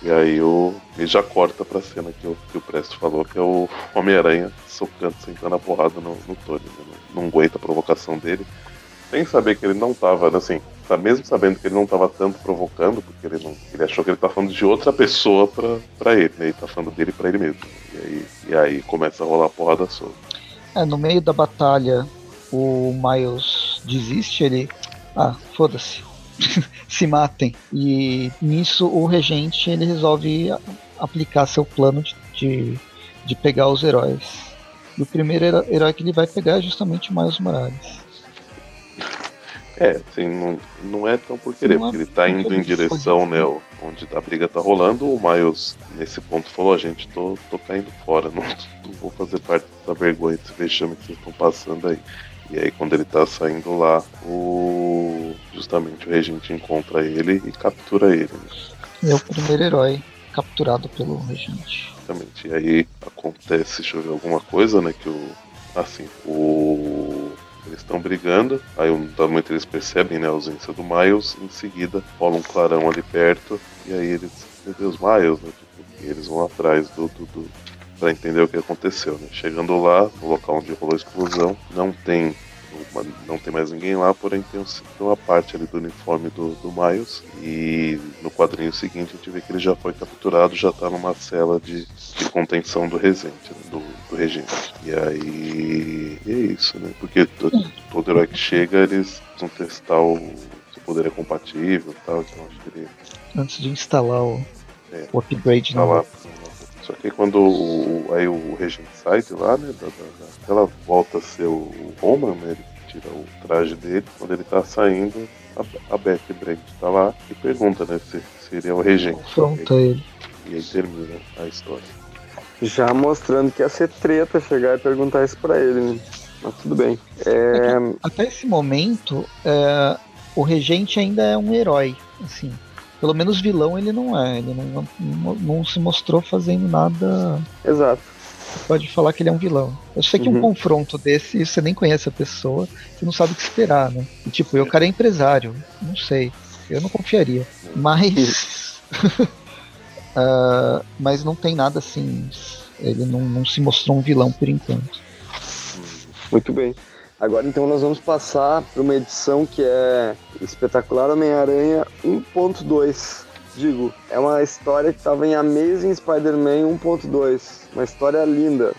E aí o, ele já corta pra cena que o, que o Presto falou, que é o Homem-Aranha socando, sentando a porrada no, no Tony. Né? Não, não aguenta a provocação dele. Sem saber que ele não tava, assim, tá mesmo sabendo que ele não estava tanto provocando, porque ele, não, ele achou que ele tá falando de outra pessoa pra, pra ele, né? Ele tá falando dele pra ele mesmo. E aí, e aí começa a rolar a porrada solta. É, no meio da batalha, o Miles desiste, ele. Ah, foda-se. [laughs] Se matem. E nisso o regente ele resolve aplicar seu plano de, de, de pegar os heróis. E o primeiro herói que ele vai pegar é justamente o Miles Morales. É, assim, não, não é tão por querer, é porque ele tá indo em direção, né, onde a briga tá rolando, o Miles, nesse ponto, falou, a gente, tô, tô caindo fora, [laughs] não, não vou fazer parte dessa vergonha, desse vexame que vocês estão passando aí. E aí quando ele tá saindo lá, o. Justamente o regente encontra ele e captura ele. Né? É o primeiro herói capturado pelo regente. Exatamente. E aí acontece, deixa eu ver alguma coisa, né? Que o. Assim, o. Eles estão brigando, aí um momento eles percebem né, a ausência do Miles, em seguida rola um clarão ali perto, e aí eles, meu Deus, Miles, né? Tipo, eles vão atrás do, do, do para entender o que aconteceu, né? Chegando lá, no local onde rolou a explosão, não tem não tem mais ninguém lá, porém tem, um- tem uma parte ali do uniforme do, do Miles. E no quadrinho seguinte a gente vê que ele já foi capturado, já tá numa cela de, de contenção do regente, né, do, do regente. E aí. E é isso, né? Porque to- todo herói que chega, eles vão testar o, se o poder é compatível e tal. Então acho que ele Antes de instalar o, É. o upgrade tá no. Só que quando o, aí o regente sai de lá, né? Da, da- da- ela volta a ser o, Roman, né? Ele tira o traje dele. Quando ele tá saindo, a, a Beth Brand tá lá e pergunta, né? Se seria o regente. confronta ele. E aí termina a história. Já mostrando que ia ser treta chegar e perguntar isso pra ele, né? Mas tudo bem. É, Até esse momento, é, o regente ainda é um herói, assim. Pelo menos vilão ele não é. Ele não, não, não se mostrou fazendo nada. exato. Pode falar que ele é um vilão. Eu sei que um Uhum. confronto desse, você nem conhece a pessoa, você não sabe o que esperar, né? E, tipo, o cara é empresário, não sei. Eu não confiaria. Mas. [laughs] [laughs] Ah, mas não tem nada assim. Ele não, não se mostrou um vilão por enquanto. Muito bem. Agora então nós vamos passar para uma edição que é Espetacular Homem-Aranha 1.2. Digo, é uma história que estava em Amazing Spider-Man 1.2. Uma história linda.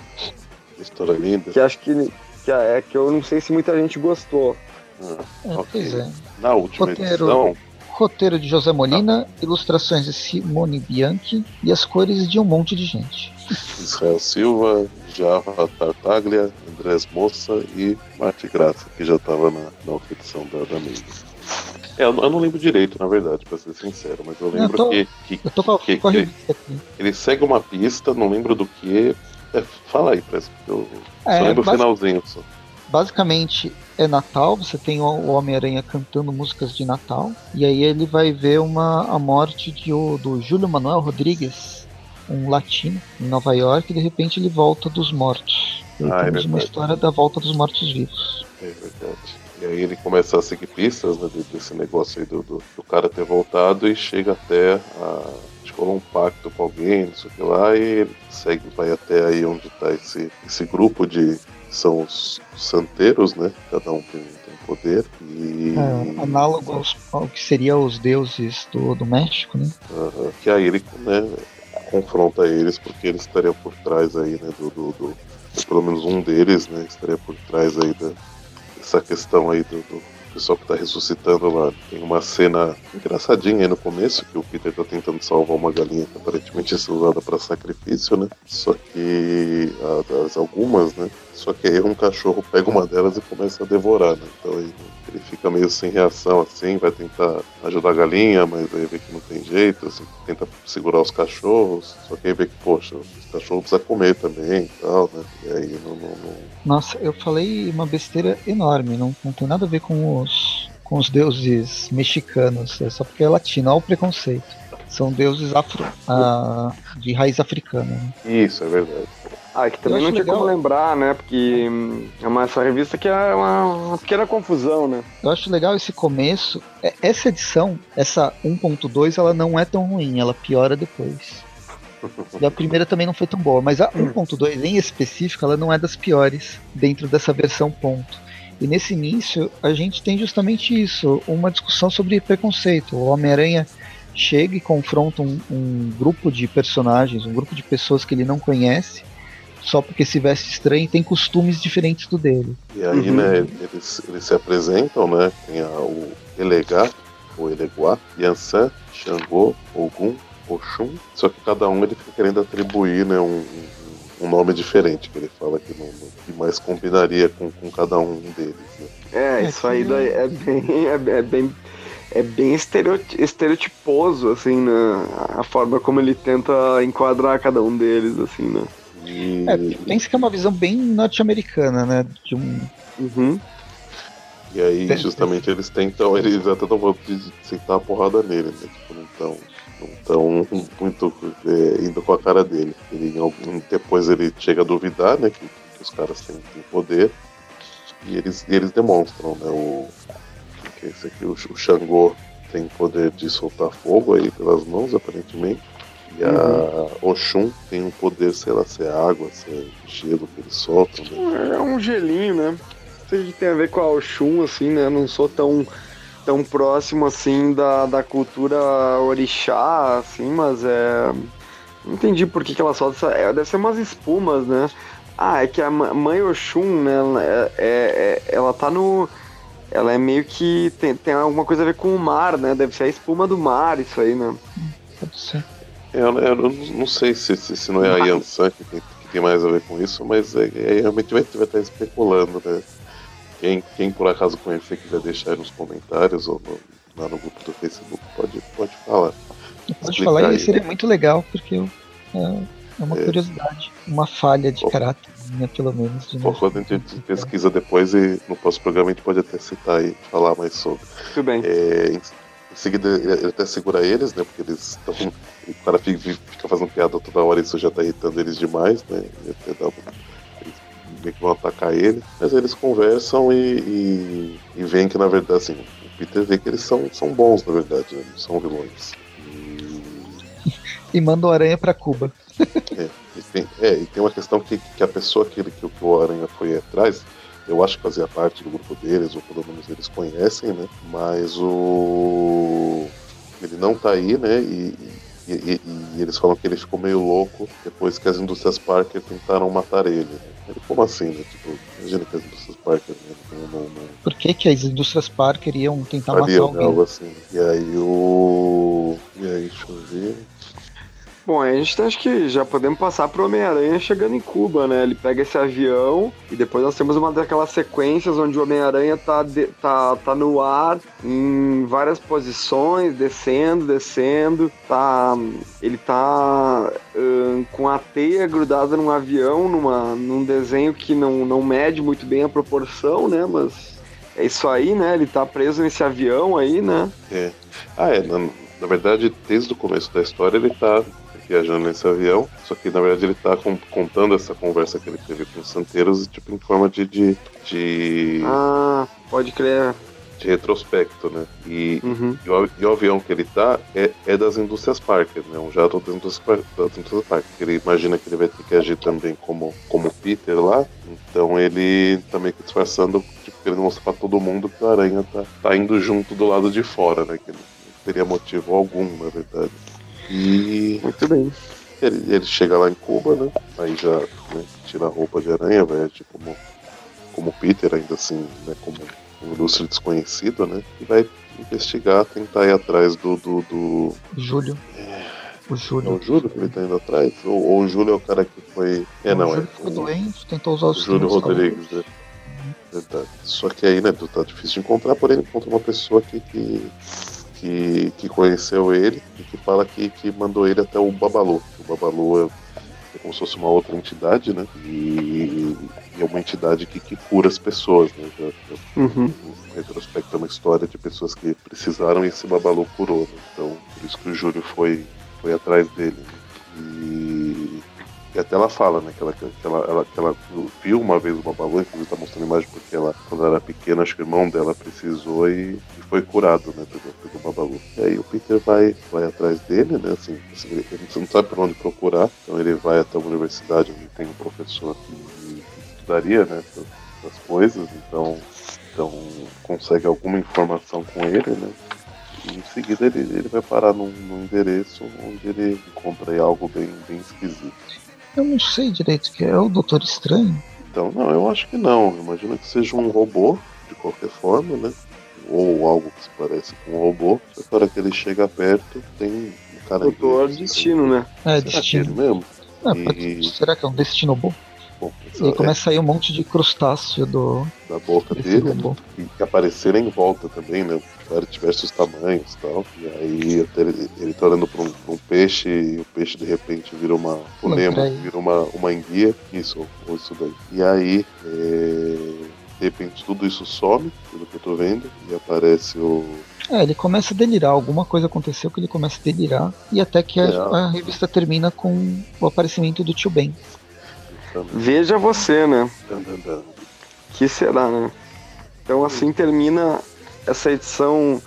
História linda. Que acho que, que é que eu não sei se muita gente gostou. Ah, É, Ok. Pois é. na última Roteiro. edição, Roteiro de José Molina, ilustrações de Simone Bianchi e as cores de um monte de gente. Israel Silva, Java Tartaglia, Andrés Moça e Marte Graça, que já estava na, na edição da, da Mesa. É, eu, não- eu lembro direito, na verdade, pra ser sincero, mas eu lembro tô- que, que, Eu tô com que- com que ele segue uma pista, não lembro do que. É, fala aí, parece que eu É, só lembro o finalzinho só. Basicamente é Natal, você tem o Homem-Aranha cantando músicas de Natal, e aí ele vai ver uma, a morte de, do Júlio Manuel Rodrigues, um latino, em Nova York, e de repente ele volta dos mortos. E aí Ah, é temos uma verdade. história da volta dos mortos-vivos. É verdade. E aí ele começa a seguir pistas né, de- desse negócio aí do, do, do cara ter voltado e chega até a. Rolou um pacto com alguém, não sei o que lá, e ele segue, vai até aí onde tá esse, esse grupo de. São os santeiros, né? Cada um tem, tem poder. E. É, análogo aos, ao que seria os deuses do, do México, né? Aham, que aí ele né, confronta eles porque eles estariam por trás aí, né, do, do, do- pelo menos um deles, né, estaria por trás aí da, dessa questão aí do, do pessoal que tá ressuscitando lá. Tem uma cena engraçadinha aí no começo, que o Peter tá tentando salvar uma galinha que aparentemente é usada para sacrifício, né, só que a, das algumas, né, só que aí um cachorro pega uma delas e começa a devorar, né, então aí ele fica meio sem reação assim, vai tentar ajudar a galinha, mas aí vê que não tem jeito, assim, tenta segurar os cachorros, só que aí vê que, poxa, os cachorros precisam comer também e tal, né? E aí não, não, não- Nossa, eu falei uma besteira enorme, não, não tem nada a ver com os, com os deuses mexicanos, é só porque é latino, olha o preconceito. São deuses afro, ah, de raiz africana. né? Isso, é verdade. Ah, que também não tinha como legal. lembrar, né? Porque hum, é uma, essa revista que é uma, uma pequena confusão, né? Eu acho legal esse começo. é- Essa edição, essa 1.2, ela não é tão ruim, ela piora depois. [laughs] E a primeira também não foi tão boa, mas a 1.2 em específico, ela não é das piores dentro dessa versão ponto. E nesse início, a gente tem justamente isso, uma discussão sobre preconceito. O Homem-Aranha chega e confronta um, um grupo de personagens, um grupo de pessoas que ele não conhece, só porque se veste estranho e tem costumes diferentes do dele. E aí, Uhum. né, eles, eles se apresentam, né? Tem a, o Elegá, o Eleguá, Yansan, Xangô, Ogum, Oxum, só que cada um ele fica querendo atribuir, né, um, um- nome diferente, que ele fala que, não, que mais combinaria com, com cada um deles. Né? É, isso aí daí é bem, é, é bem é bem estereotiposo, assim, né? A forma como ele tenta enquadrar cada um deles, assim, né? E... É, pensa que é uma visão bem norte-americana, né? De um. Uhum. E aí, justamente, eles tentam, eles até estão de sentar a porrada nele, né? Tipo, não tão, não tão muito é, indo com a cara dele. Ele, depois ele chega a duvidar, né? Que, que os caras têm, têm poder. E eles, eles demonstram, né? O, que é esse aqui, o, o Xangô tem poder de soltar fogo aí pelas mãos, aparentemente. E a uhum. Oxum tem um poder, sei lá, se é água, se é gelo que eles soltam. Né? É um gelinho, né? Não sei o que tem a ver com a Oxum, assim, né? Não sou tão, tão próximo, assim, da, da cultura orixá, assim, mas é... Não entendi por que, que ela solta essa... É, deve ser umas espumas, né? Ah, é que a mãe Oxum, né? É, é, é, ela tá no ela é meio que tem, tem alguma coisa a ver com o mar, né? Deve ser a espuma do mar, isso aí, né? Pode ser. Eu, eu não sei se, se, se, não é a Yansan que tem, que tem mais a ver com isso, mas é, é, realmente vai, vai estar especulando, né? Quem, quem por acaso conhecer quiser deixar aí nos comentários ou no, lá no grupo do Facebook, pode, pode falar. Pode falar e seria muito legal, porque eu, é, é uma é. curiosidade, uma falha de Bom, caráter minha, pelo menos. De quando a gente pesquisa depois e no próximo programa a gente pode até citar e falar mais sobre. Tudo bem. É, em, seguida ele até segura eles, né? Porque eles estão. O cara fica, fica, fazendo piada toda hora, isso já tá irritando eles demais, né? E dá eles meio que vão atacar ele. Mas eles conversam e, e, e veem que na verdade assim, o Peter vê que eles são, são bons, na verdade, né? não são vilões. E, e manda o aranha para Cuba. [laughs] É, e tem, é, e tem uma questão que, que a pessoa que, que, que o Aranha foi atrás, eu acho que fazia parte do grupo deles, ou pelo menos eles conhecem, né? Mas o. Ele não tá aí, né? E, e, e, e, eles falam que ele ficou meio louco depois que as indústrias Parker tentaram matar ele. Né? Ele, como assim, né? Tipo, imagina que as indústrias Parker né? não, não, não... Por que, que as indústrias Parker iam tentar matar alguém? Algo assim. E aí o. E aí, deixa eu ver. Bom, a gente acho que já podemos passar pro Homem-Aranha chegando em Cuba, né? Ele pega esse avião e depois nós temos uma daquelas sequências onde o Homem-Aranha tá, tá, tá no ar em várias posições, descendo, descendo. Tá, ele tá uh, com a teia grudada num avião, numa, num desenho que não, não mede muito bem a proporção, né? Mas é isso aí, né? Ele tá preso nesse avião aí, né? É. Ah, é. Na, na verdade, desde o começo da história ele tá viajando nesse avião, só que na verdade ele tá contando essa conversa que ele teve com os santeiros, tipo, em forma de. de, de... Ah, pode crer. De retrospecto, né? E, uhum. e, o, e, o, avião que ele tá é, é das indústrias Parker, né? Um jato das indústrias, das indústrias Parker. Ele imagina que ele vai ter que agir também como, como Peter lá, então ele tá meio que disfarçando, tipo, querendo mostrar pra todo mundo que o Aranha tá, tá indo junto do lado de fora, né? Que não teria motivo algum, na verdade. E. Muito bem. Ele, ele chega lá em Cuba, né? Aí já né, tira a roupa de aranha, vai agir como, como Peter, ainda assim, né? Como um ilustre desconhecido, né? E vai investigar, tentar ir atrás do. do, do... Júlio. É... O Júlio. É o Júlio que ele tá indo atrás? Ou, ou o Júlio é o cara que foi. É, o não, Júlio é. ficou doente, tentou usar os Júlio Rodrigues, né? Verdade. Só que aí, né, tá difícil de encontrar, porém encontra uma pessoa que, que que, que conheceu ele e que fala que, que mandou ele até o Babalu. O Babalu é, é como se fosse uma outra entidade, né? E, e é uma entidade que, que cura as pessoas, né? Já, já, uhum. No retrospecto é uma história de pessoas que precisaram e esse Babalu curou. Né? Então, por isso que o Júlio foi, foi atrás dele. Né? E e até ela fala, né, que ela, que ela, ela, que ela viu uma vez o Babalu, inclusive tá mostrando imagem porque ela, quando era pequena, acho que o irmão dela precisou e, e foi curado, né, pelo, pelo Babalu. E aí o Peter vai, vai atrás dele, né, assim, assim ele, não sabe por onde procurar, então ele vai até uma universidade onde tem um professor que, estudaria, né, essas coisas, então, então consegue alguma informação com ele, né, em seguida ele, ele vai parar num, num endereço onde ele encontra algo bem, bem esquisito. Eu não sei direito que é, é o Doutor Estranho. Então, não, eu acho que não. Imagina que seja um robô, de qualquer forma, né? Ou algo que se parece com um robô. Só que a hora que ele chega perto, tem um cara. Doutor Destino, né? É, Será Destino. É mesmo? É, e... Será que é um destino bom? E aí começa a sair um monte de crustáceo do, da boca dele robô. e que aparecerem em volta também, né? De diversos tamanhos e tal. E aí ele, ele tá olhando pra um, pra um, peixe e o peixe de repente vira uma fonema, vira uma, uma enguia. Isso, ou isso daí. E aí, é, de repente tudo isso some, pelo que eu tô vendo, e aparece o é, ele começa a delirar. Alguma coisa aconteceu que ele começa a delirar. E até que a, é. a revista termina com o aparecimento do tio Ben. Veja você, né? Que será, né? Então assim termina essa edição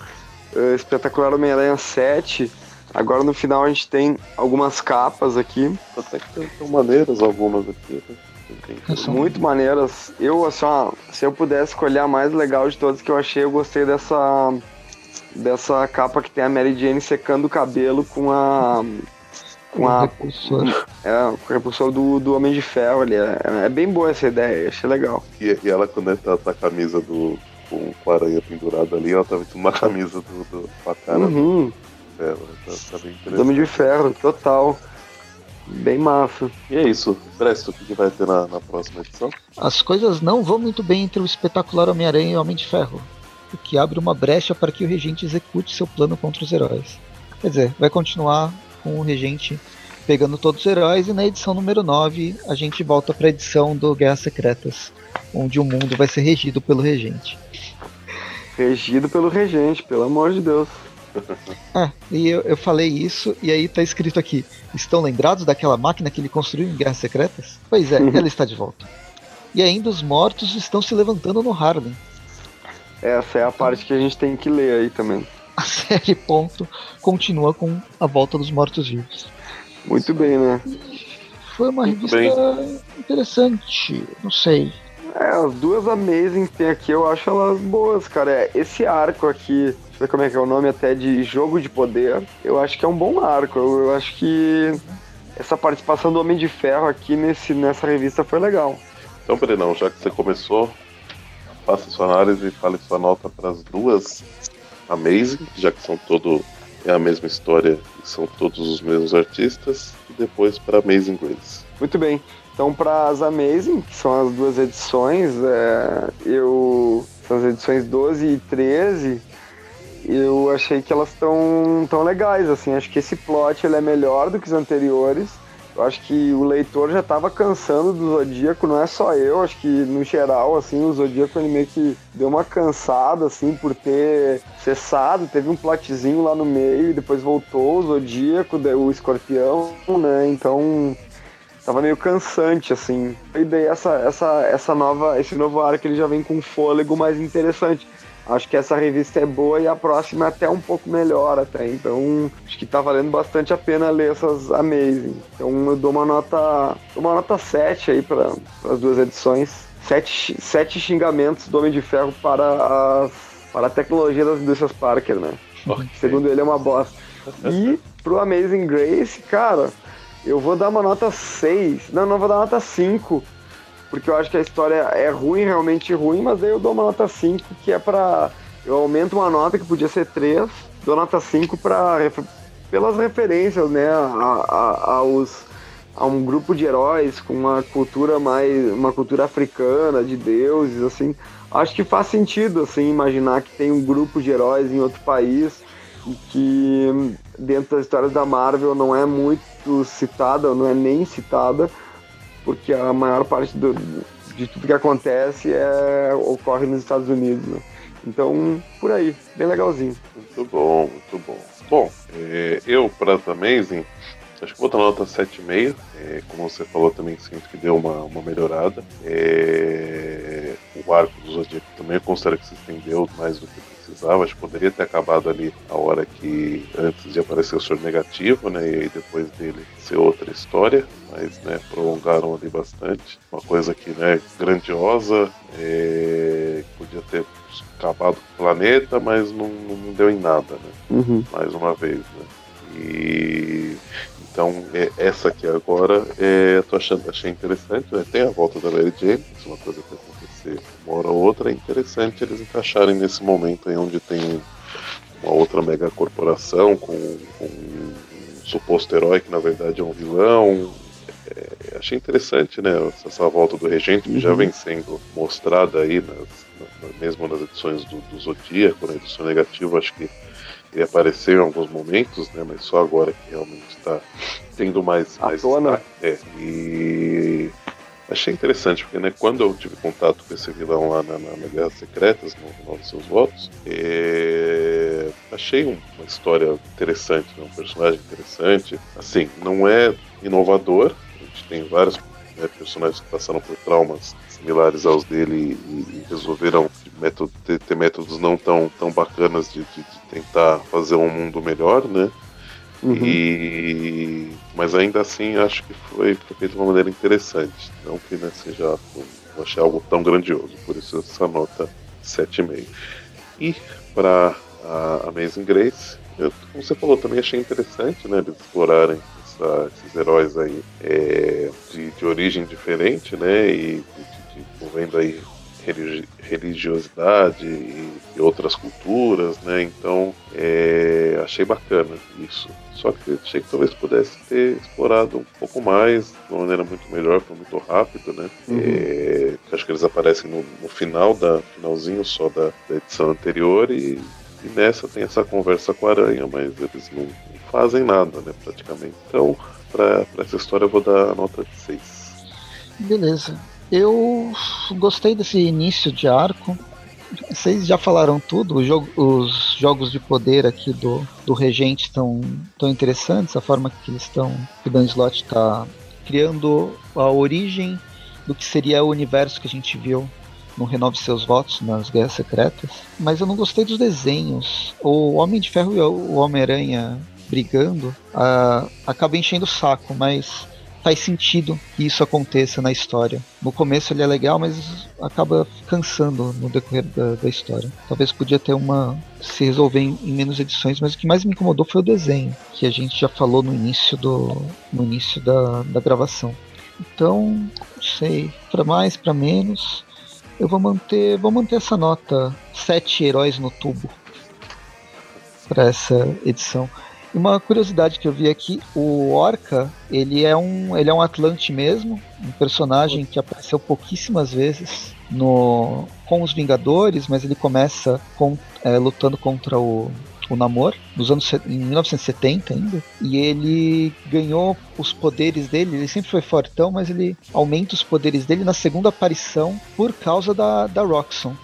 uh, espetacular Homem-Aranha 7. Agora no final a gente tem algumas capas aqui. Até que são maneiras algumas aqui. Né? Muito maneiras. Eu, assim, ó, se eu pudesse escolher a mais legal de todas que eu achei, eu gostei dessa dessa capa que tem a Mary Jane secando o cabelo com a com a repulsor. [laughs] É, o repulsor do, do Homem de Ferro ali. É, é bem boa essa ideia, achei legal. E, e ela, quando tá, tá a camisa do. com, com a aranha pendurada ali, ela tá vestindo uma camisa do. do com a cara uhum. do ferro. Tá, tá bem do Homem de Ferro, total. Bem massa. E é isso. Presto, o que, que vai ter na, na próxima edição? As coisas não vão muito bem entre o espetacular Homem-Aranha e o Homem de Ferro o que abre uma brecha para que o regente execute seu plano contra os heróis. Quer dizer, vai continuar com o regente pegando todos os heróis e na edição número 9 a gente volta para a edição do Guerras Secretas, onde o mundo vai ser regido pelo regente. Regido pelo regente, pelo amor de Deus. [laughs] É, e eu, eu, falei isso, e aí tá escrito aqui: estão lembrados daquela máquina que ele construiu em Guerras Secretas? Pois é, [laughs] ela está de volta. E ainda os mortos estão se levantando no Harlem. Essa é a parte que a gente tem que ler aí também. A série ponto continua com a volta dos mortos-vivos. Muito bem, né? Foi uma Muito revista bem. interessante, não sei. É, as duas Amazing que tem aqui, eu acho elas boas, cara. É, esse arco aqui, deixa eu ver como é que é o nome até de Jogo de Poder, eu acho que é um bom arco. Eu, eu acho que essa participação do Homem de Ferro aqui nesse, nessa revista foi legal. Então, Brenão, já que você começou, faça sua análise e fale sua nota para as duas Amazing, já que são todo é a mesma história são todos os mesmos artistas, e depois para Amazing Grace. Muito bem. Então, para as Amazing, que são as duas edições, é, eu são as edições 12 e 13, eu achei que elas estão tão legais, assim, acho que esse plot ele é melhor do que os anteriores. Eu acho que o leitor já estava cansando do Zodíaco, não é só eu, acho que no geral, assim, o Zodíaco ele meio que deu uma cansada, assim, por ter cessado, teve um plotzinho lá no meio e depois voltou o Zodíaco, o Escorpião, né, então tava meio cansante, assim. E daí essa, essa, essa nova, esse novo arco ele já vem com um fôlego mais interessante. Acho que essa revista é boa e a próxima é até um pouco melhor até. Então, acho que tá valendo bastante a pena ler essas Amazing. Então, eu dou uma nota, uma nota 7 aí para as duas edições. Sete, sete xingamentos do Homem de Ferro para, as, para a tecnologia das indústrias Parker, né? Okay. Segundo ele, é uma bosta. E pro Amazing Grace, cara, eu vou dar uma nota 6. Não, não vou dar nota 5 porque eu acho que a história é ruim, realmente ruim, mas aí eu dou uma nota 5, que é pra. Eu aumento uma nota que podia ser 3, dou nota 5 pra, pelas referências, né, a, a, aos, a um grupo de heróis com uma cultura mais. uma cultura africana, de deuses, assim. Acho que faz sentido, assim, imaginar que tem um grupo de heróis em outro país e que dentro das histórias da Marvel não é muito citada, não é nem citada porque a maior parte do, de tudo que acontece é, ocorre nos Estados Unidos. Né? Então, por aí, bem legalzinho. Muito bom, muito bom. Bom, é, eu, para Amazing, acho que vou dar nota 7,5. É, como você falou, também sinto que deu uma, uma melhorada. É, o arco do Zodíaco também eu considero que se estendeu mais do que precisava. Acho que poderia ter acabado ali a hora que antes de aparecer o Senhor Negativo, né? E aí depois dele ser outra história, mas né, prolongaram ali bastante. Uma coisa que né, grandiosa, é, podia ter acabado com o planeta, mas não, não deu em nada, né? Uhum. Mais uma vez, né? E então é, essa aqui agora é, tô achando, achei interessante, né? Tem a volta da Mary Jane, isso é uma coisa que acontecer uma hora ou outra, é interessante eles encaixarem nesse momento aí onde tem uma outra mega corporação com, com um suposto herói que na verdade é um vilão. é, achei interessante, né? Essa volta do Regente, que uhum. já vem sendo mostrada aí, nas, na, mesmo nas edições do, do Zodíaco, na edição negativa, acho que ele apareceu em alguns momentos, né? Mas só agora que realmente está tendo mais. mais. É, e achei interessante, porque né, quando eu tive contato com esse vilão lá na, na, na Guerras Secretas, no, no Seus Votos, é, achei uma história interessante, né, um personagem interessante. Assim, não é inovador, a gente tem vários né, personagens que passaram por traumas similares aos dele e, e resolveram método, ter, ter, métodos não tão, tão bacanas de, de, de tentar fazer um mundo melhor, né? Uhum. E... Mas ainda assim acho que foi, feito de uma maneira interessante. Não que né, seja não achei algo tão grandioso, por isso essa nota 7,5. E para a Amazing Grace, eu, como você falou, também achei interessante né, eles explorarem essa, esses heróis aí é, de, de origem diferente, né? E de, de, envolvendo aí religiosidade e, outras culturas, né? Então é, achei bacana isso. Só que achei que talvez pudesse ter explorado um pouco mais, de uma maneira muito melhor, foi muito rápido, né? Uhum. É, acho que eles aparecem no, no, final da finalzinho só da, da edição anterior e, e, nessa tem essa conversa com a aranha, mas eles não, não fazem nada, né? Praticamente. Então, para essa história eu vou dar a nota de 6. Beleza. Eu gostei desse início de arco. Vocês já falaram tudo, jogo, os jogos de poder aqui do, do Regente estão tão interessantes, a forma que eles estão, que o Dan Slott está criando a origem do que seria o universo que a gente viu no Renove Seus Votos, nas Guerras Secretas. Mas eu não gostei dos desenhos. O Homem de Ferro e o Homem-Aranha brigando uh, acaba enchendo o saco, mas faz sentido que isso aconteça na história. No começo ele é legal, mas acaba cansando no decorrer da, da história. Talvez podia ter uma se resolver em, em, menos edições, mas o que mais me incomodou foi o desenho, que a gente já falou no início do no início da, da gravação. Então, não sei, para mais, para menos, eu vou manter, vou manter essa nota sete heróis no tubo para essa edição. Uma curiosidade que eu vi aqui, o Orca, ele é um, ele é um Atlante mesmo, um personagem que apareceu pouquíssimas vezes no com os Vingadores, mas ele começa com, é, lutando contra o o Namor, nos anos em 1970 ainda, e ele ganhou os poderes dele, ele sempre foi fortão, mas ele aumenta os poderes dele na segunda aparição por causa da, da Roxxon,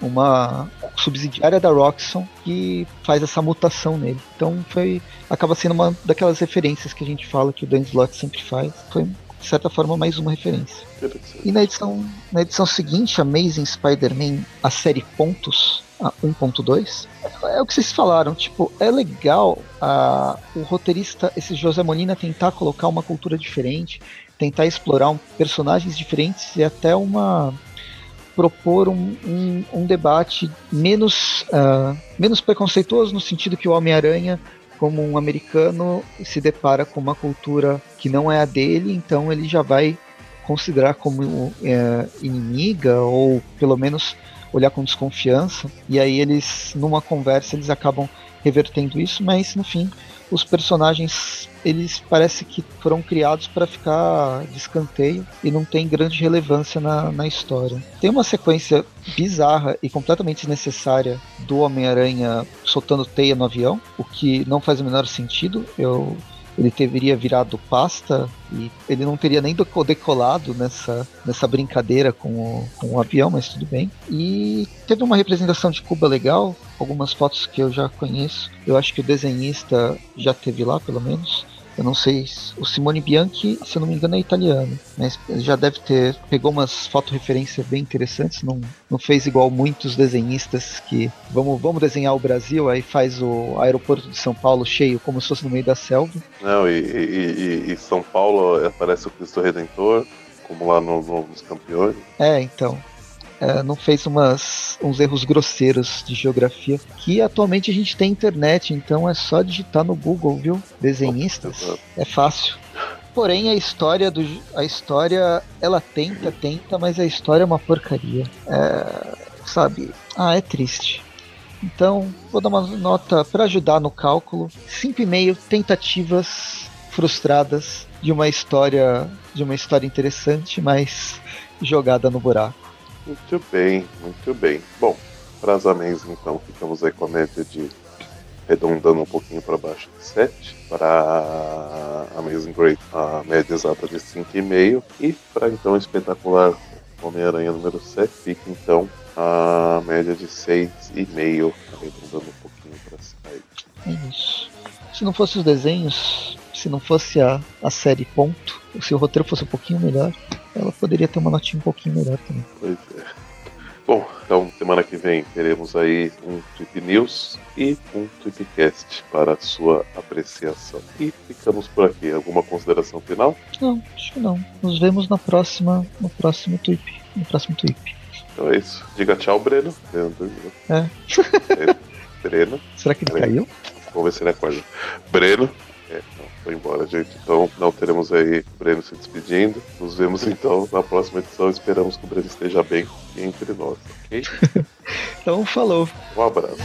uma subsidiária da Roxxon que faz essa mutação nele. Então foi acaba sendo uma daquelas referências que a gente fala que o Dan Slott sempre faz. Foi de certa forma mais uma referência. E na edição, na edição seguinte, Amazing Spider-Man, a série Pontos, a 1.2, é o que vocês falaram, tipo, é legal o roteirista, esse José Molina, tentar colocar uma cultura diferente, tentar explorar um, personagens diferentes e até uma propor um, um, um debate menos, uh, menos preconceituoso no sentido que o Homem-Aranha como um americano se depara com uma cultura que não é a dele, então ele já vai considerar como é, inimiga ou pelo menos olhar com desconfiança. E aí eles, numa conversa, eles acabam revertendo isso, mas no fim os personagens eles parece que foram criados para ficar de escanteio e não tem grande relevância na, na história. Tem uma sequência bizarra e completamente desnecessária do Homem-Aranha soltando teia no avião, o que não faz o menor sentido. Eu ele teria virado pasta e ele não teria nem decolado nessa, nessa brincadeira com o, com o avião, mas tudo bem. E teve uma representação de Cuba legal, algumas fotos que eu já conheço. Eu acho que o desenhista já teve lá, pelo menos. Eu não sei, o Simone Bianchi, se eu não me engano, é italiano, mas já deve ter pegou umas foto-referências bem interessantes, não, não fez igual muitos desenhistas que vamos, vamos desenhar o Brasil, aí faz o aeroporto de São Paulo cheio, como se fosse no meio da selva. Não, e, e, e, e São Paulo aparece o Cristo Redentor, como lá no, no, nos campeões. É, então é, não fez umas, uns erros grosseiros de geografia. Que atualmente a gente tem internet, então é só digitar no Google, viu? Desenhistas. É fácil. Porém, a história do. A história, ela tenta, tenta, mas a história é uma porcaria. É, sabe? Ah, é triste. Então, vou dar uma nota para ajudar no cálculo. 5,5 tentativas frustradas de uma história de uma história interessante, mas [laughs] jogada no buraco. Muito bem, muito bem. Bom, para as Amens, então, ficamos aí com a média de arredondando um pouquinho para baixo de 7. Para Amazing Great, a média exata de 5,5. E para então espetacular Homem-Aranha número 7, fica então a média de 6,5, arredondando um pouquinho para sair. É isso. Se não fosse os desenhos, se não fosse a, a série ponto, se o roteiro fosse um pouquinho melhor, ela poderia ter uma notinha um pouquinho melhor também. Pois é. Bom, então semana que vem teremos aí um Trip News e um Tripcast para sua apreciação. E ficamos por aqui. Alguma consideração final? Não, acho que não. Nos vemos na próxima, no próximo Trip. No próximo Trip. Então é isso. Diga tchau, Breno. É. Breno. [laughs] Será que ele caiu? Vamos ver se ele acorda. Breno foi embora, gente. Então não teremos aí o Breno se despedindo. Nos vemos então na próxima edição. Esperamos que o Breno esteja bem entre nós, ok? [laughs] então falou. Um abraço.